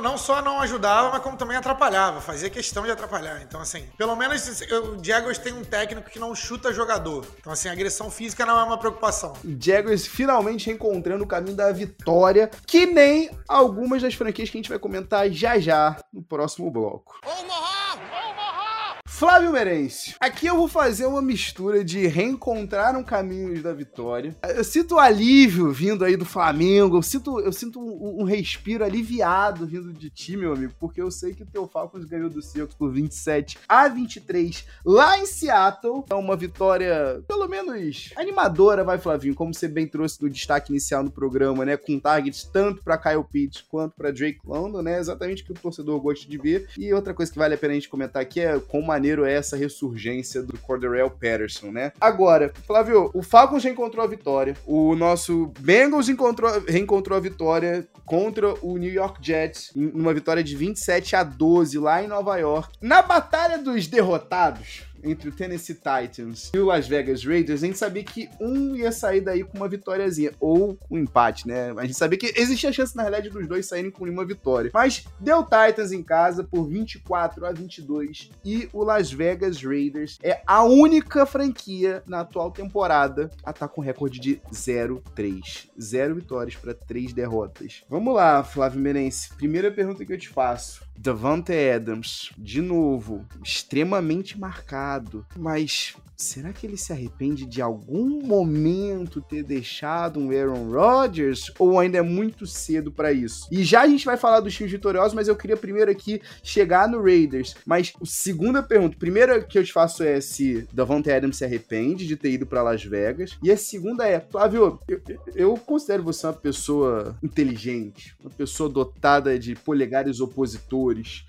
não só não ajudava, mas como também atrapalhava, fazia questão de atrapalhar. Então, assim, pelo menos o Jaguars tem um técnico que não chuta jogador. Então, assim, agressão física não é uma preocupação. Jaguars finalmente encontrando o caminho da vitória, que nem algumas das franquias que a gente vai comentar já já no próximo bloco. Omaha! Flávio Merencio. Aqui eu vou fazer uma mistura de reencontrar um caminho da vitória. Eu sinto alívio vindo aí do Flamengo. Eu sinto, eu sinto um, um respiro aliviado vindo de ti, meu amigo, porque eu sei que o teu Falcons ganhou do Seahawks por 27 a 23 lá em Seattle. É uma vitória, pelo menos, animadora, vai, Flavinho, como você bem trouxe no destaque inicial no programa, né? Com targets tanto para Kyle Pitts quanto para Drake London, né? Exatamente o que o torcedor gosta de ver. E outra coisa que vale a pena a gente comentar aqui é com é essa ressurgência do Cordarrelle Patterson, né? Agora, Flávio, o Falcons já encontrou a vitória, o nosso Bengals encontrou, reencontrou a vitória contra o New York Jets, numa vitória de 27 a 12 lá em Nova York. Na batalha dos derrotados, entre o Tennessee Titans e o Las Vegas Raiders, a gente sabia que um ia sair daí com uma vitóriazinha, ou um empate, né? A gente sabia que existia a chance, na realidade, dos dois saírem com uma vitória. Mas deu Titans em casa por 24 a 22 e o Las Vegas Raiders é a única franquia na atual temporada a tá com recorde de 0-3. Zero vitórias para três derrotas. Vamos lá, Flávio Merense. Primeira pergunta que eu te faço. Davante Adams, de novo, extremamente marcado, mas será que ele se arrepende de algum momento ter deixado um Aaron Rodgers ou ainda é muito cedo para isso? E já a gente vai falar dos times vitoriosos, mas eu queria primeiro aqui chegar no Raiders. Mas a segunda pergunta, primeira que eu te faço é se Davante Adams se arrepende de ter ido para Las Vegas, e a segunda é, Flávio, eu, eu considero você uma pessoa inteligente, uma pessoa dotada de polegares opositores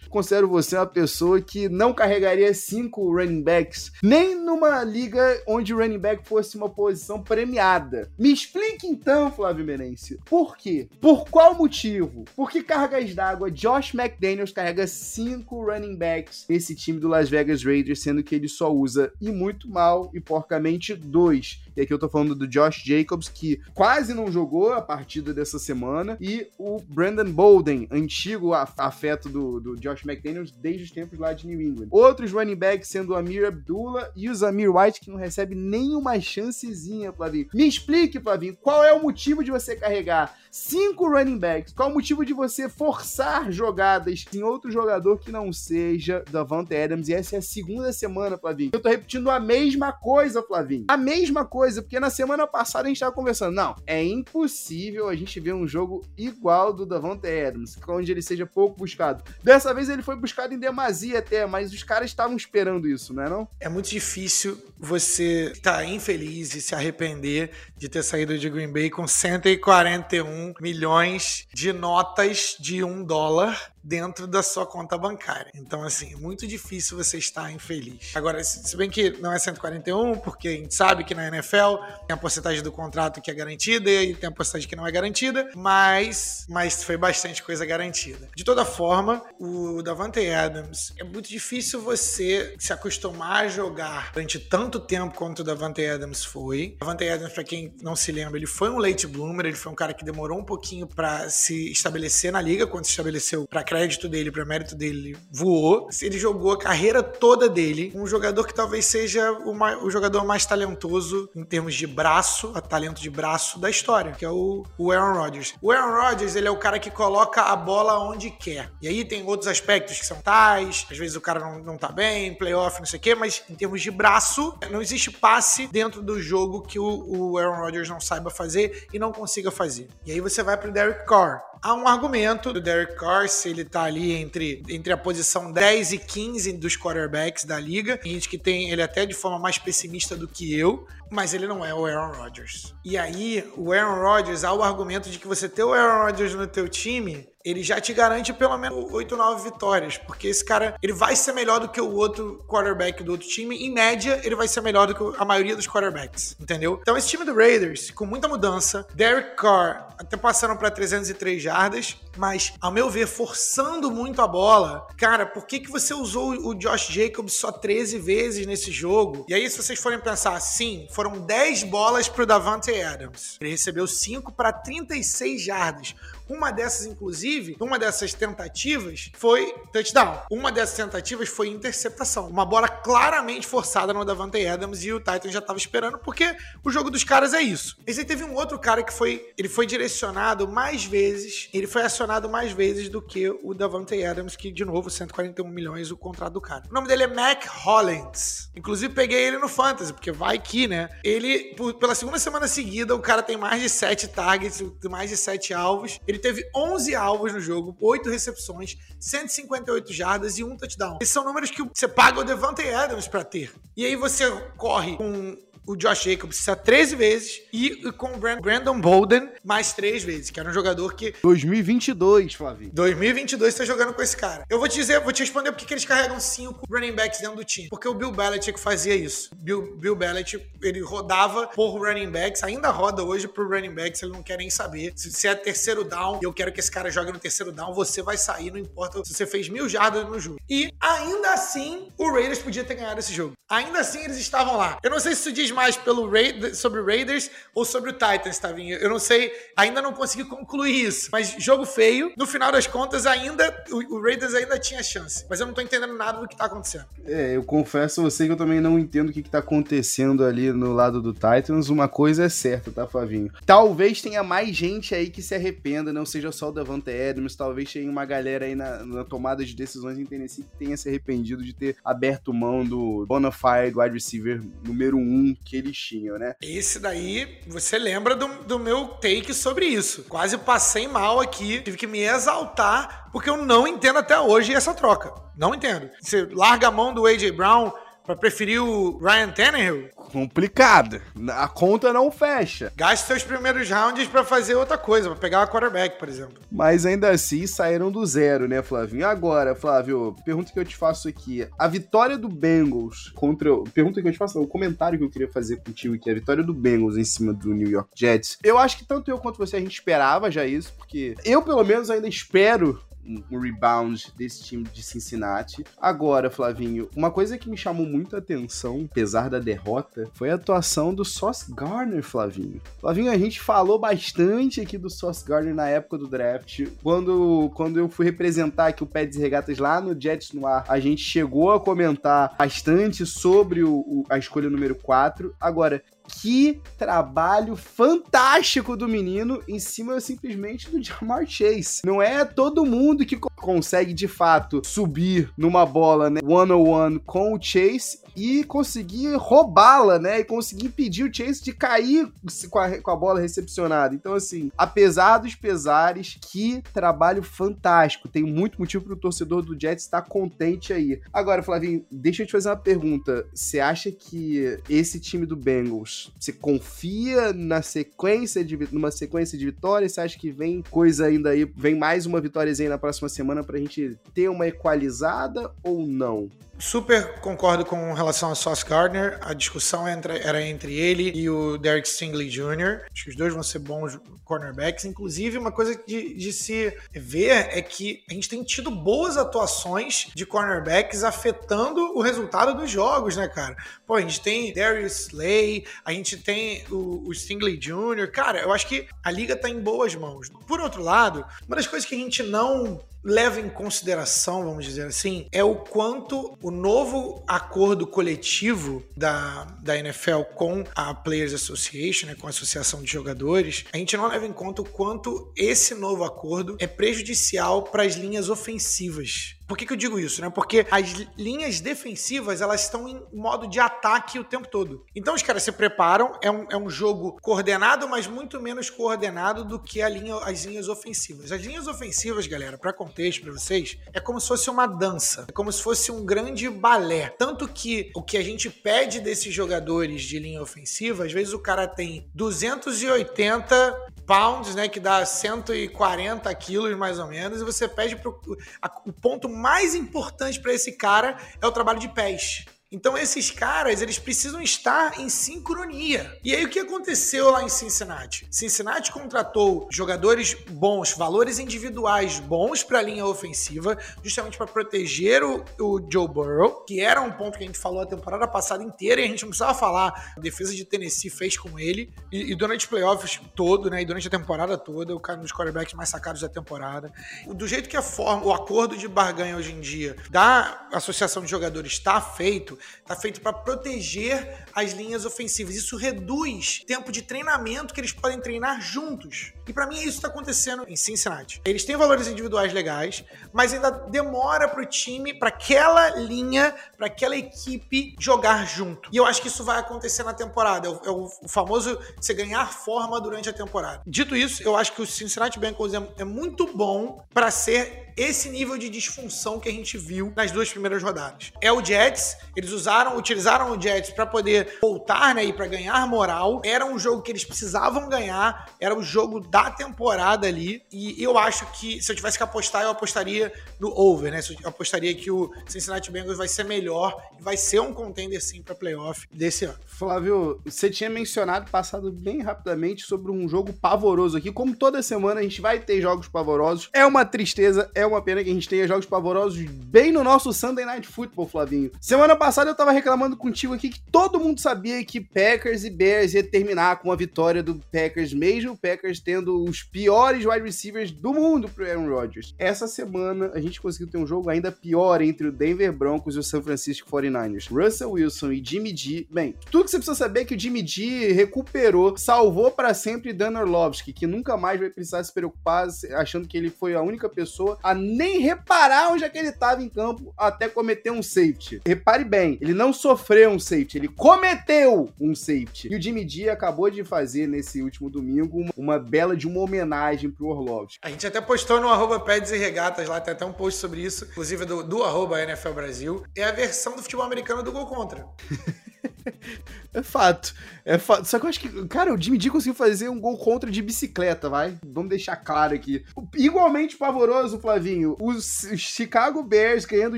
Considero você uma pessoa que não carregaria cinco running backs, nem numa liga onde o running back fosse uma posição premiada. Me explique então, Flávio Merense, por quê? Por qual motivo? Por que cargas d'água Josh McDaniels carrega cinco running backs nesse time do Las Vegas Raiders, sendo que ele só usa, e muito mal e porcamente, dois. E aqui eu tô falando do Josh Jacobs, que quase não jogou a partida dessa semana, e o Brandon Bolden, antigo afeto do do, Josh McDaniels desde os tempos lá de New England. Outros running backs sendo o Amir Abdullah e o Zamir White, que não recebe nenhuma chancezinha, Flavinho. Me explique, Flavinho, qual é o motivo de você carregar cinco running backs? Qual é o motivo de você forçar jogadas em outro jogador que não seja Davante Adams? E essa é a segunda semana, Flavinho. Eu tô repetindo a mesma coisa, Flavinho. A mesma coisa, porque na semana passada a gente tava conversando. Não, é impossível a gente ver um jogo igual do Davante Adams, onde ele seja pouco buscado. Dessa vez ele foi buscado em demasia até, mas os caras estavam esperando isso, não é não? É muito difícil você estar tá infeliz e se arrepender de ter saído de Green Bay com 141 milhões de notas de um dólar dentro da sua conta bancária. Então, assim, é muito difícil você estar infeliz. Agora, se bem que não é 141, porque a gente sabe que na NFL tem a porcentagem do contrato que é garantida e tem a porcentagem que não é garantida, mas, mas foi bastante coisa garantida. De toda forma, o Davante Adams, é muito difícil você se acostumar a jogar durante tanto tempo quanto o Davante Adams foi. Davante Adams, para quem não se lembra, ele foi um late bloomer, ele foi um cara que demorou um pouquinho para se estabelecer na liga, quando se estabeleceu para crédito dele, para mérito dele, voou. Ele jogou a carreira toda dele. Um jogador que talvez seja o, o jogador mais talentoso em termos de braço, a talento de braço da história, que é o, o Aaron Rodgers. O Aaron Rodgers, ele é o cara que coloca a bola onde quer. E aí tem outros aspectos que são tais, às vezes o cara não, não tá bem, playoff, não sei o quê, mas em termos de braço, não existe passe dentro do jogo que o, o Aaron Rodgers não saiba fazer e não consiga fazer. E aí você vai pro Derek Carr. Há um argumento do Derek Carr se ele tá ali entre, entre a posição 10 e 15 dos quarterbacks da liga. Gente que tem ele até de forma mais pessimista do que eu, mas ele não é o Aaron Rodgers. E aí, o Aaron Rodgers, há o argumento de que você ter o Aaron Rodgers no teu time ele já te garante pelo menos 8, 9 vitórias, porque esse cara, ele vai ser melhor do que o outro quarterback do outro time, em média, ele vai ser melhor do que a maioria dos quarterbacks, entendeu? Então esse time do Raiders, com muita mudança, Derek Carr até passaram para 303 jardas, mas ao meu ver, forçando muito a bola. Cara, por que que você usou o Josh Jacobs só 13 vezes nesse jogo? E aí se vocês forem pensar, sim, foram 10 bolas pro Davante Adams. Ele recebeu 5 para 36 jardas. Uma dessas, inclusive, uma dessas tentativas foi touchdown. Uma dessas tentativas foi interceptação. Uma bola claramente forçada no Davante Adams e o Titan já estava esperando, porque o jogo dos caras é isso. Esse aí teve um outro cara que foi, ele foi direcionado mais vezes, ele foi acionado mais vezes do que o Davante Adams, que, de novo, 141 milhões o contrato do cara. O nome dele é Mac Hollins. Inclusive, peguei ele no Fantasy, porque vai que, né? Ele, por, pela segunda semana seguida, o cara tem mais de 7 targets, mais de 7 alvos. Ele teve 11 alvos no jogo, 8 recepções, 158 jardas e um touchdown. Esses são números que você paga o Devante Adams para ter. E aí você corre com o Josh Jacobs 13 vezes e com o Brandon Bolden mais 3 vezes, que era um jogador que... 2022, Flavinho. 2022 tá jogando com esse cara. Eu vou te dizer, vou te responder porque que eles carregam 5 running backs dentro do time. Porque o Bill Belichick fazia isso. Bill, Bill Belichick, ele rodava por running backs, ainda roda hoje por running backs, ele não quer nem saber. Se, se é terceiro down, eu quero que esse cara jogue no terceiro down, você vai sair, não importa se você fez mil jardas no jogo. E ainda assim, o Raiders podia ter ganhado esse jogo. Ainda assim, eles estavam lá. Eu não sei se isso diz mais pelo sobre o Raiders ou sobre o Titans, Tavinho. Eu não sei, ainda não consegui concluir isso. Mas jogo feio, no final das contas, ainda o, o Raiders ainda tinha chance. Mas eu não tô entendendo nada do que tá acontecendo. É, eu confesso a você que eu também não entendo o que, que tá acontecendo ali no lado do Titans. Uma coisa é certa, tá, Flavinho? Talvez tenha mais gente aí que se arrependa, não seja só o Davante Adams, talvez tenha uma galera aí na, na tomada de decisões em Tennessee que tenha se arrependido de ter aberto mão do Bonafide wide receiver número um que eles tinham, né? Esse daí, você lembra do, do meu take sobre isso. Quase passei mal aqui, tive que me exaltar, porque eu não entendo até hoje essa troca. Não entendo. Você larga a mão do A.J. Brown, para preferir o Ryan Tannehill? Complicado. A conta não fecha. Gaste seus primeiros rounds para fazer outra coisa, para pegar uma quarterback, por exemplo. Mas ainda assim saíram do zero, né, Flavinho? Agora, Flávio, pergunta que eu te faço aqui. A vitória do Bengals contra. Pergunta que eu te faço, o comentário que eu queria fazer contigo aqui. A vitória do Bengals em cima do New York Jets. Eu acho que tanto eu quanto você a gente esperava já isso, porque eu, pelo menos, ainda espero um, rebound desse time de Cincinnati. Agora, Flavinho, uma coisa que me chamou muito a atenção, apesar da derrota, foi a atuação do Sauce Gardner, Flavinho. Flavinho, a gente falou bastante aqui do Sauce Gardner na época do draft. Quando, quando eu fui representar aqui o Pé de Regatas lá no Jets no ar, a gente chegou a comentar bastante sobre o, o, a escolha número 4. Agora, que trabalho fantástico do menino em cima simplesmente do Jamar Chase. Não é todo mundo que consegue de fato subir numa bola, né, one on one com o Chase e conseguir roubá-la, né? E conseguir impedir o Chase de cair com a, com a bola recepcionada. Então, assim, apesar dos pesares, que trabalho fantástico. Tem muito motivo para o torcedor do Jets estar contente aí. Agora, Flavinho, deixa eu te fazer uma pergunta. Você acha que esse time do Bengals, você confia na sequência de numa sequência de vitórias? Você acha que vem coisa ainda aí, vem mais uma vitória aí na próxima semana pra gente ter uma equalizada ou não? Super concordo com relação a Sauce Gardner. A discussão era entre ele e o Derek Stingley Jr. Acho que os dois vão ser bons cornerbacks. Inclusive, uma coisa de, de se ver é que a gente tem tido boas atuações de cornerbacks afetando o resultado dos jogos, né, cara? Pô, a gente tem Darius Slay, a gente tem o, o Stingley Jr. Cara, eu acho que a liga tá em boas mãos. Por outro lado, uma das coisas que a gente não leva em consideração, vamos dizer assim, é o quanto o novo acordo coletivo da, da NFL com a Players Association, né, com a Associação de Jogadores, a gente não leva em conta o quanto esse novo acordo é prejudicial para as linhas ofensivas por que, que eu digo isso, né? Porque as linhas defensivas, elas estão em modo de ataque o tempo todo. Então os caras se preparam, é um, é um jogo coordenado, mas muito menos coordenado do que a linha, as linhas ofensivas. As linhas ofensivas, galera, para contexto para vocês, é como se fosse uma dança, é como se fosse um grande balé. Tanto que o que a gente pede desses jogadores de linha ofensiva, às vezes o cara tem 280 pounds, né, que dá 140 quilos mais ou menos, e você pede pro, a, o ponto mais importante para esse cara é o trabalho de pés. Então esses caras, eles precisam estar em sincronia. E aí o que aconteceu lá em Cincinnati? Cincinnati contratou jogadores bons, valores individuais bons para a linha ofensiva, justamente para proteger o, o, Joe Burrow, que era um ponto que a gente falou a temporada passada inteira e a gente não precisava falar. A defesa de Tennessee fez com ele e, e durante os playoffs todo, né, e durante a temporada toda, o cara dos quarterbacks mais sacados da temporada. Do jeito que a forma, o acordo de barganha hoje em dia da Associação de Jogadores está feito, Está feito para proteger as linhas ofensivas. Isso reduz tempo de treinamento que eles podem treinar juntos. E para mim isso está acontecendo em Cincinnati. Eles têm valores individuais legais, mas ainda demora para o time, para aquela linha, para aquela equipe jogar junto. E eu acho que isso vai acontecer na temporada. É o, é o famoso você ganhar forma durante a temporada. Dito isso, eu acho que o Cincinnati Bengals é, é muito bom para ser esse nível de disfunção que a gente viu nas duas primeiras rodadas. É o Jets, eles usaram, utilizaram o Jets para poder voltar, né, e para ganhar moral. Era um jogo que eles precisavam ganhar, era o jogo da temporada ali, e eu acho que se eu tivesse que apostar, eu apostaria no over, né? Eu apostaria que o Cincinnati Bengals vai ser melhor e vai ser um contender sim para playoff desse ano. Flávio, você tinha mencionado, passado bem rapidamente, sobre um jogo pavoroso aqui. Como toda semana a gente vai ter jogos pavorosos. É uma tristeza, é uma pena que a gente tenha jogos pavorosos bem no nosso Sunday Night Football, Flavinho. Semana passada eu tava reclamando contigo aqui que todo mundo sabia que Packers e Bears ia terminar com a vitória do Packers, mesmo o Packers tendo os piores wide receivers do mundo pro Aaron Rodgers. Essa semana a gente conseguiu ter um jogo ainda pior entre o Denver Broncos e o San Francisco 49ers. Russell Wilson e Jimmy G. Bem, tudo que você precisa saber é que o Jimmy G recuperou, salvou para sempre Dan Orlovsky, que nunca mais vai precisar se preocupar achando que ele foi a única pessoa a nem reparar onde é que ele estava em campo até cometer um safety. Repare bem, ele não sofreu um safety, ele cometeu um safety. E o Jimmy G acabou de fazer nesse último domingo uma, uma bela de uma homenagem pro Orlovsky. A gente até postou no arroba Peds e Regatas lá, tem até um post sobre isso, inclusive do, do arroba NFL Brasil. É a versão do futebol americano do gol contra. É fato. É fato. Só que eu acho que, cara, o Jimmy D conseguiu fazer um gol contra de bicicleta, vai? Vamos deixar claro aqui. Igualmente pavoroso, Flavinho. Os Chicago Bears ganhando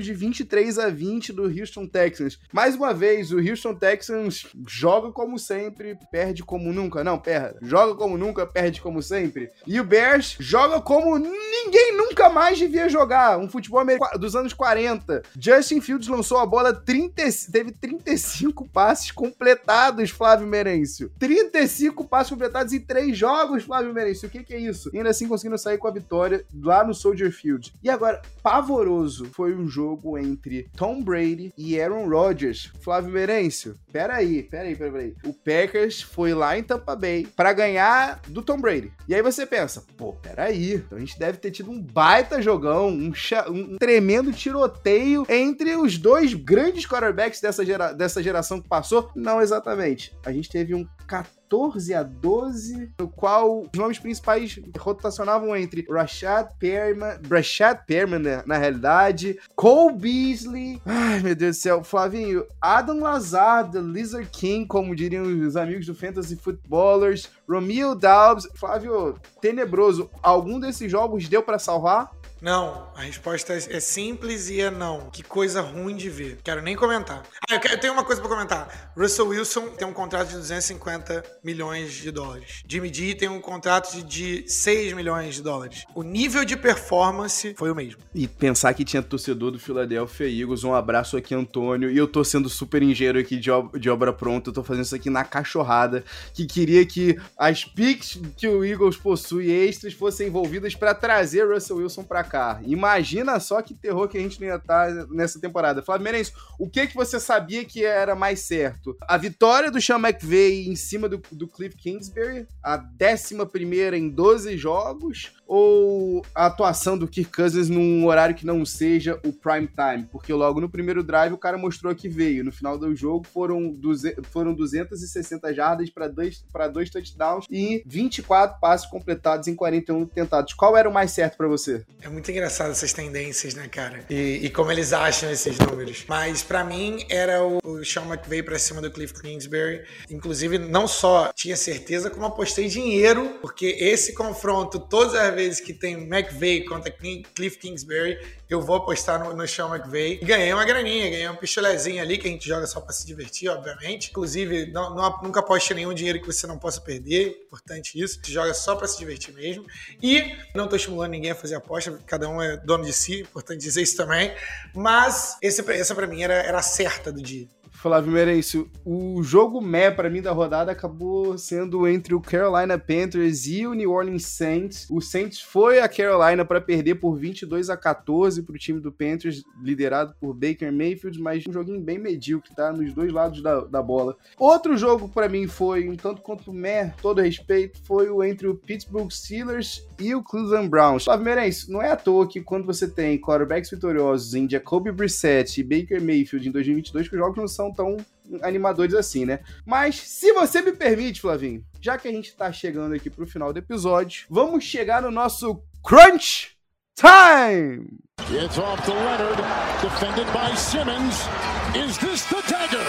de 23 a 20 do Houston Texans. Mais uma vez, o Houston Texans joga como sempre, perde como nunca. Não, pera. Joga como nunca, perde como sempre. E o Bears joga como ninguém nunca mais devia jogar. Um futebol dos anos 40. Justin Fields lançou a bola 30, teve 35 passes completados, Flávio Merencio. 35 passes completados em três jogos, Flávio Merencio. O que, que é isso? E ainda assim conseguindo sair com a vitória lá no Soldier Field. E agora, pavoroso foi um jogo entre Tom Brady e Aaron Rodgers. Flávio Merencio, peraí, peraí, peraí. O Packers foi lá em Tampa Bay para ganhar do Tom Brady. E aí você pensa, pô, peraí, então a gente deve ter tido um baita jogão, um, um tremendo tiroteio entre os dois grandes quarterbacks dessa, gera dessa geração passou? Não exatamente. A gente teve um 14 a 12, no qual os nomes principais rotacionavam entre Rashad Perman, Rashad Perman, né, na realidade, Cole Beasley, ai meu Deus do céu, Flavinho, Adam Lazard, Lizard King, como diriam os amigos do Fantasy Footballers, Romeo Dobbs, Flávio, tenebroso. Algum desses jogos deu para salvar? Não, a resposta é simples e é não. Que coisa ruim de ver. Quero nem comentar. Ah, eu, quero, eu tenho uma coisa para comentar. Russell Wilson tem um contrato de 250 milhões de dólares. Jimmy G tem um contrato de 6 milhões de dólares. O nível de performance foi o mesmo. E pensar que tinha torcedor do Philadelphia Eagles, um abraço aqui, Antônio. E eu tô sendo super engenheiro aqui de, de obra pronta, eu tô fazendo isso aqui na cachorrada, que queria que as picks que o Eagles possui extras fossem envolvidas para trazer Russell Wilson para cá. Imagina só que terror que a gente não ia estar tá nessa temporada. Merenço, o que que você sabia que era mais certo? A vitória do Sean McVay em cima do, do Cliff Kingsbury, a 11 primeira em 12 jogos, ou a atuação do Kirk Cousins num horário que não seja o prime time? Porque logo no primeiro drive o cara mostrou que veio. No final do jogo foram, foram 260 jardas para dois, dois touchdowns e 24 passes completados em 41 tentados. Qual era o mais certo para você? É muito engraçado essas tendências, né, cara? E, e como eles acham esses números. Mas para mim era o, o Sean McVay para cima do Cliff Kingsbury. Inclusive, não só tinha certeza, como apostei dinheiro, porque esse confronto, todas as vezes que tem McVay contra Cliff Kingsbury, eu vou apostar no, no Sean. E ganhei uma graninha, ganhei um pistolezinho ali que a gente joga só para se divertir, obviamente. Inclusive, não, não, nunca aposte nenhum dinheiro que você não possa perder. Importante isso. Você joga só para se divertir mesmo. E não tô estimulando ninguém a fazer aposta, cada um é dono de si, importante dizer isso também. Mas esse, essa para mim era, era a certa do dia. Flávio Merencio, o jogo meh para mim da rodada acabou sendo entre o Carolina Panthers e o New Orleans Saints. O Saints foi a Carolina para perder por 22 a 14 para o time do Panthers, liderado por Baker Mayfield, mas um joguinho bem medíocre, tá? Nos dois lados da, da bola. Outro jogo para mim foi, um tanto quanto meh, todo respeito, foi o entre o Pittsburgh Steelers e o Cleveland Browns. Flávio Merencio, não é à toa que quando você tem quarterbacks vitoriosos em Jacoby Brissett e Baker Mayfield em 2022, que os jogos não são tão animadores assim, né? Mas, se você me permite, Flavinho, já que a gente tá chegando aqui pro final do episódio, vamos chegar no nosso Crunch Time! It's off to Leonard, defended by Simmons. Is this the dagger?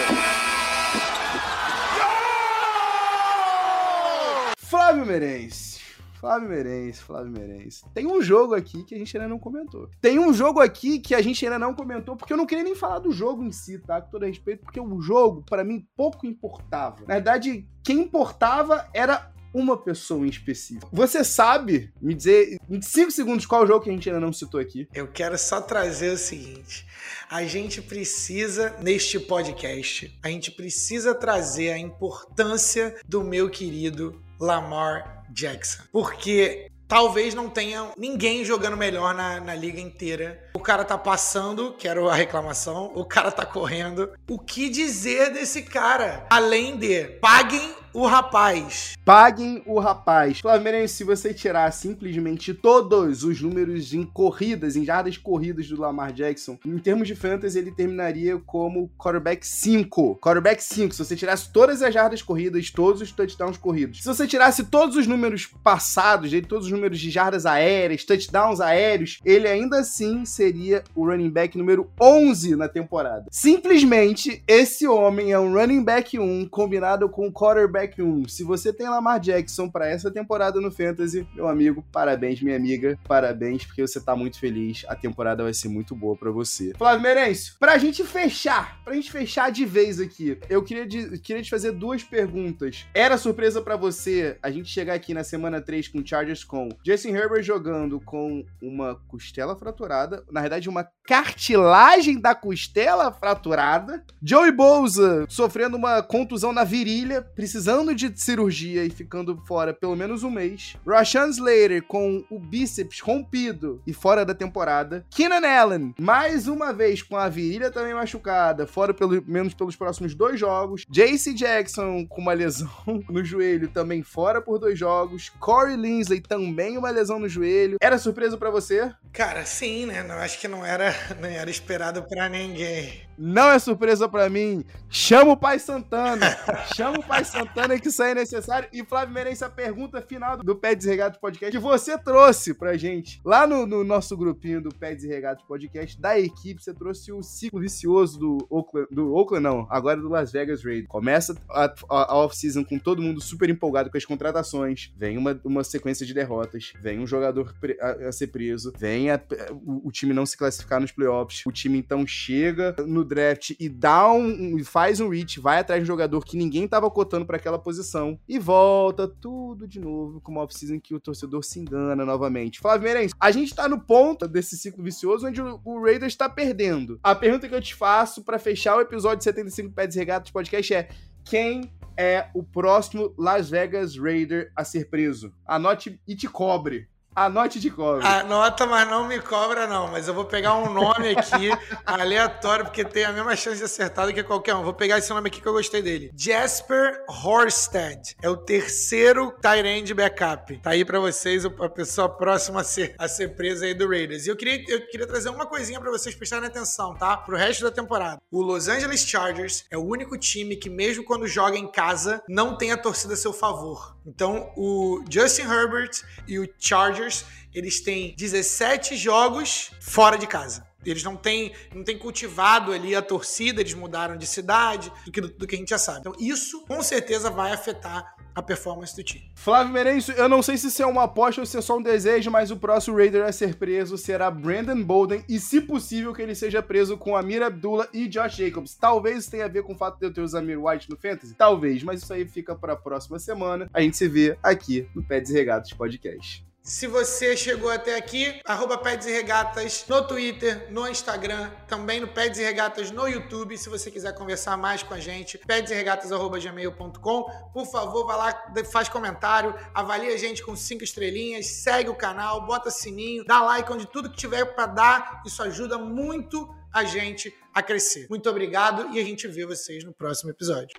Flávio Merense. Flávio Merense, Flávio Merense. Tem um jogo aqui que a gente ainda não comentou. Tem um jogo aqui que a gente ainda não comentou, porque eu não queria nem falar do jogo em si, tá? Com todo respeito, porque o jogo, para mim, pouco importava. Na verdade, quem importava era uma pessoa em específico. Você sabe me dizer em 5 segundos qual jogo que a gente ainda não citou aqui? Eu quero só trazer o seguinte: a gente precisa, neste podcast, a gente precisa trazer a importância do meu querido Lamar Jackson. Porque talvez não tenha ninguém jogando melhor na, na liga inteira. O cara tá passando, quero a reclamação, o cara tá correndo. O que dizer desse cara? Além de paguem o rapaz. Paguem o rapaz. Flamengo, se você tirar simplesmente todos os números em corridas, em jardas corridas do Lamar Jackson, em termos de fantasy, ele terminaria como quarterback 5. Quarterback 5. Se você tirasse todas as jardas corridas, todos os touchdowns corridos. Se você tirasse todos os números passados, dele, todos os números de jardas aéreas, touchdowns aéreos, ele ainda assim seria o running back número 11 na temporada. Simplesmente, esse homem é um running back 1 combinado com um quarterback 1. Se você tem Lamar Jackson para essa temporada no Fantasy, meu amigo, parabéns, minha amiga, parabéns, porque você tá muito feliz. A temporada vai ser muito boa para você. Flávio Merencio, pra gente fechar, pra gente fechar de vez aqui, eu queria, de, queria te fazer duas perguntas. Era surpresa para você a gente chegar aqui na semana 3 com Chargers com Jason Herbert jogando com uma costela fraturada, na verdade, uma cartilagem da costela fraturada, Joey Bosa sofrendo uma contusão na virilha, precisando de cirurgia e ficando fora pelo menos um mês. Rashan Slater com o bíceps rompido e fora da temporada. Keenan Allen, mais uma vez com a virilha também machucada, fora pelo menos pelos próximos dois jogos. JC Jackson com uma lesão no joelho, também fora por dois jogos. Corey Linsley também uma lesão no joelho. Era surpresa para você? Cara, sim, né? Não, acho que não era, não era esperado para ninguém. Não é surpresa para mim. Chama o Pai Santana. Chama o Pai Santana que isso aí é necessário. E Flávio Merense, a pergunta final do Pé Desregado Podcast que você trouxe pra gente lá no, no nosso grupinho do Pé Desregado Podcast da equipe. Você trouxe o ciclo vicioso do Oakland, do Oakland não, agora do Las Vegas Raiders. Começa a, a, a off-season com todo mundo super empolgado com as contratações. Vem uma, uma sequência de derrotas. Vem um jogador a, a ser preso. Vem a, o, o time não se classificar nos playoffs. O time então chega no draft e dá um, faz um reach, vai atrás de um jogador que ninguém tava cotando para aquela posição e volta tudo de novo com uma off-season que o torcedor se engana novamente. Flávio Meirense, a gente tá no ponto desse ciclo vicioso onde o, o Raiders tá perdendo. A pergunta que eu te faço para fechar o episódio 75 Pés Regatos podcast é quem é o próximo Las Vegas Raider a ser preso? Anote e te cobre. Anote de cobre. Anota, mas não me cobra, não. Mas eu vou pegar um nome aqui, aleatório, porque tem a mesma chance de acertar do que qualquer um. Vou pegar esse nome aqui que eu gostei dele. Jasper Horsted. É o terceiro Tyrande backup. Tá aí pra vocês a pessoa próxima a ser, a ser presa aí do Raiders. E eu queria, eu queria trazer uma coisinha pra vocês prestarem atenção, tá? Pro resto da temporada. O Los Angeles Chargers é o único time que, mesmo quando joga em casa, não tem a torcida a seu favor. Então, o Justin Herbert e o Chargers, eles têm 17 jogos fora de casa. Eles não têm, não têm cultivado ali a torcida, eles mudaram de cidade, do que, do, que a gente já sabe. Então, isso com certeza vai afetar a performance do time. Flávio Merenço, eu não sei se isso é uma aposta ou se é só um desejo, mas o próximo Raider a ser preso será Brandon Bolden e, se possível, que ele seja preso com Amir Abdullah e Josh Jacobs. Talvez tenha a ver com o fato de eu ter o Zamir White no Fantasy? Talvez, mas isso aí fica para a próxima semana. A gente se vê aqui no Pé Regatos Podcast. Se você chegou até aqui, arroba Peds e Regatas no Twitter, no Instagram, também no Peds e Regatas no YouTube. Se você quiser conversar mais com a gente, pedesregatas.gmail.com. Por favor, vá lá, faz comentário, avalie a gente com cinco estrelinhas, segue o canal, bota sininho, dá like onde tudo que tiver para dar. Isso ajuda muito a gente a crescer. Muito obrigado e a gente vê vocês no próximo episódio.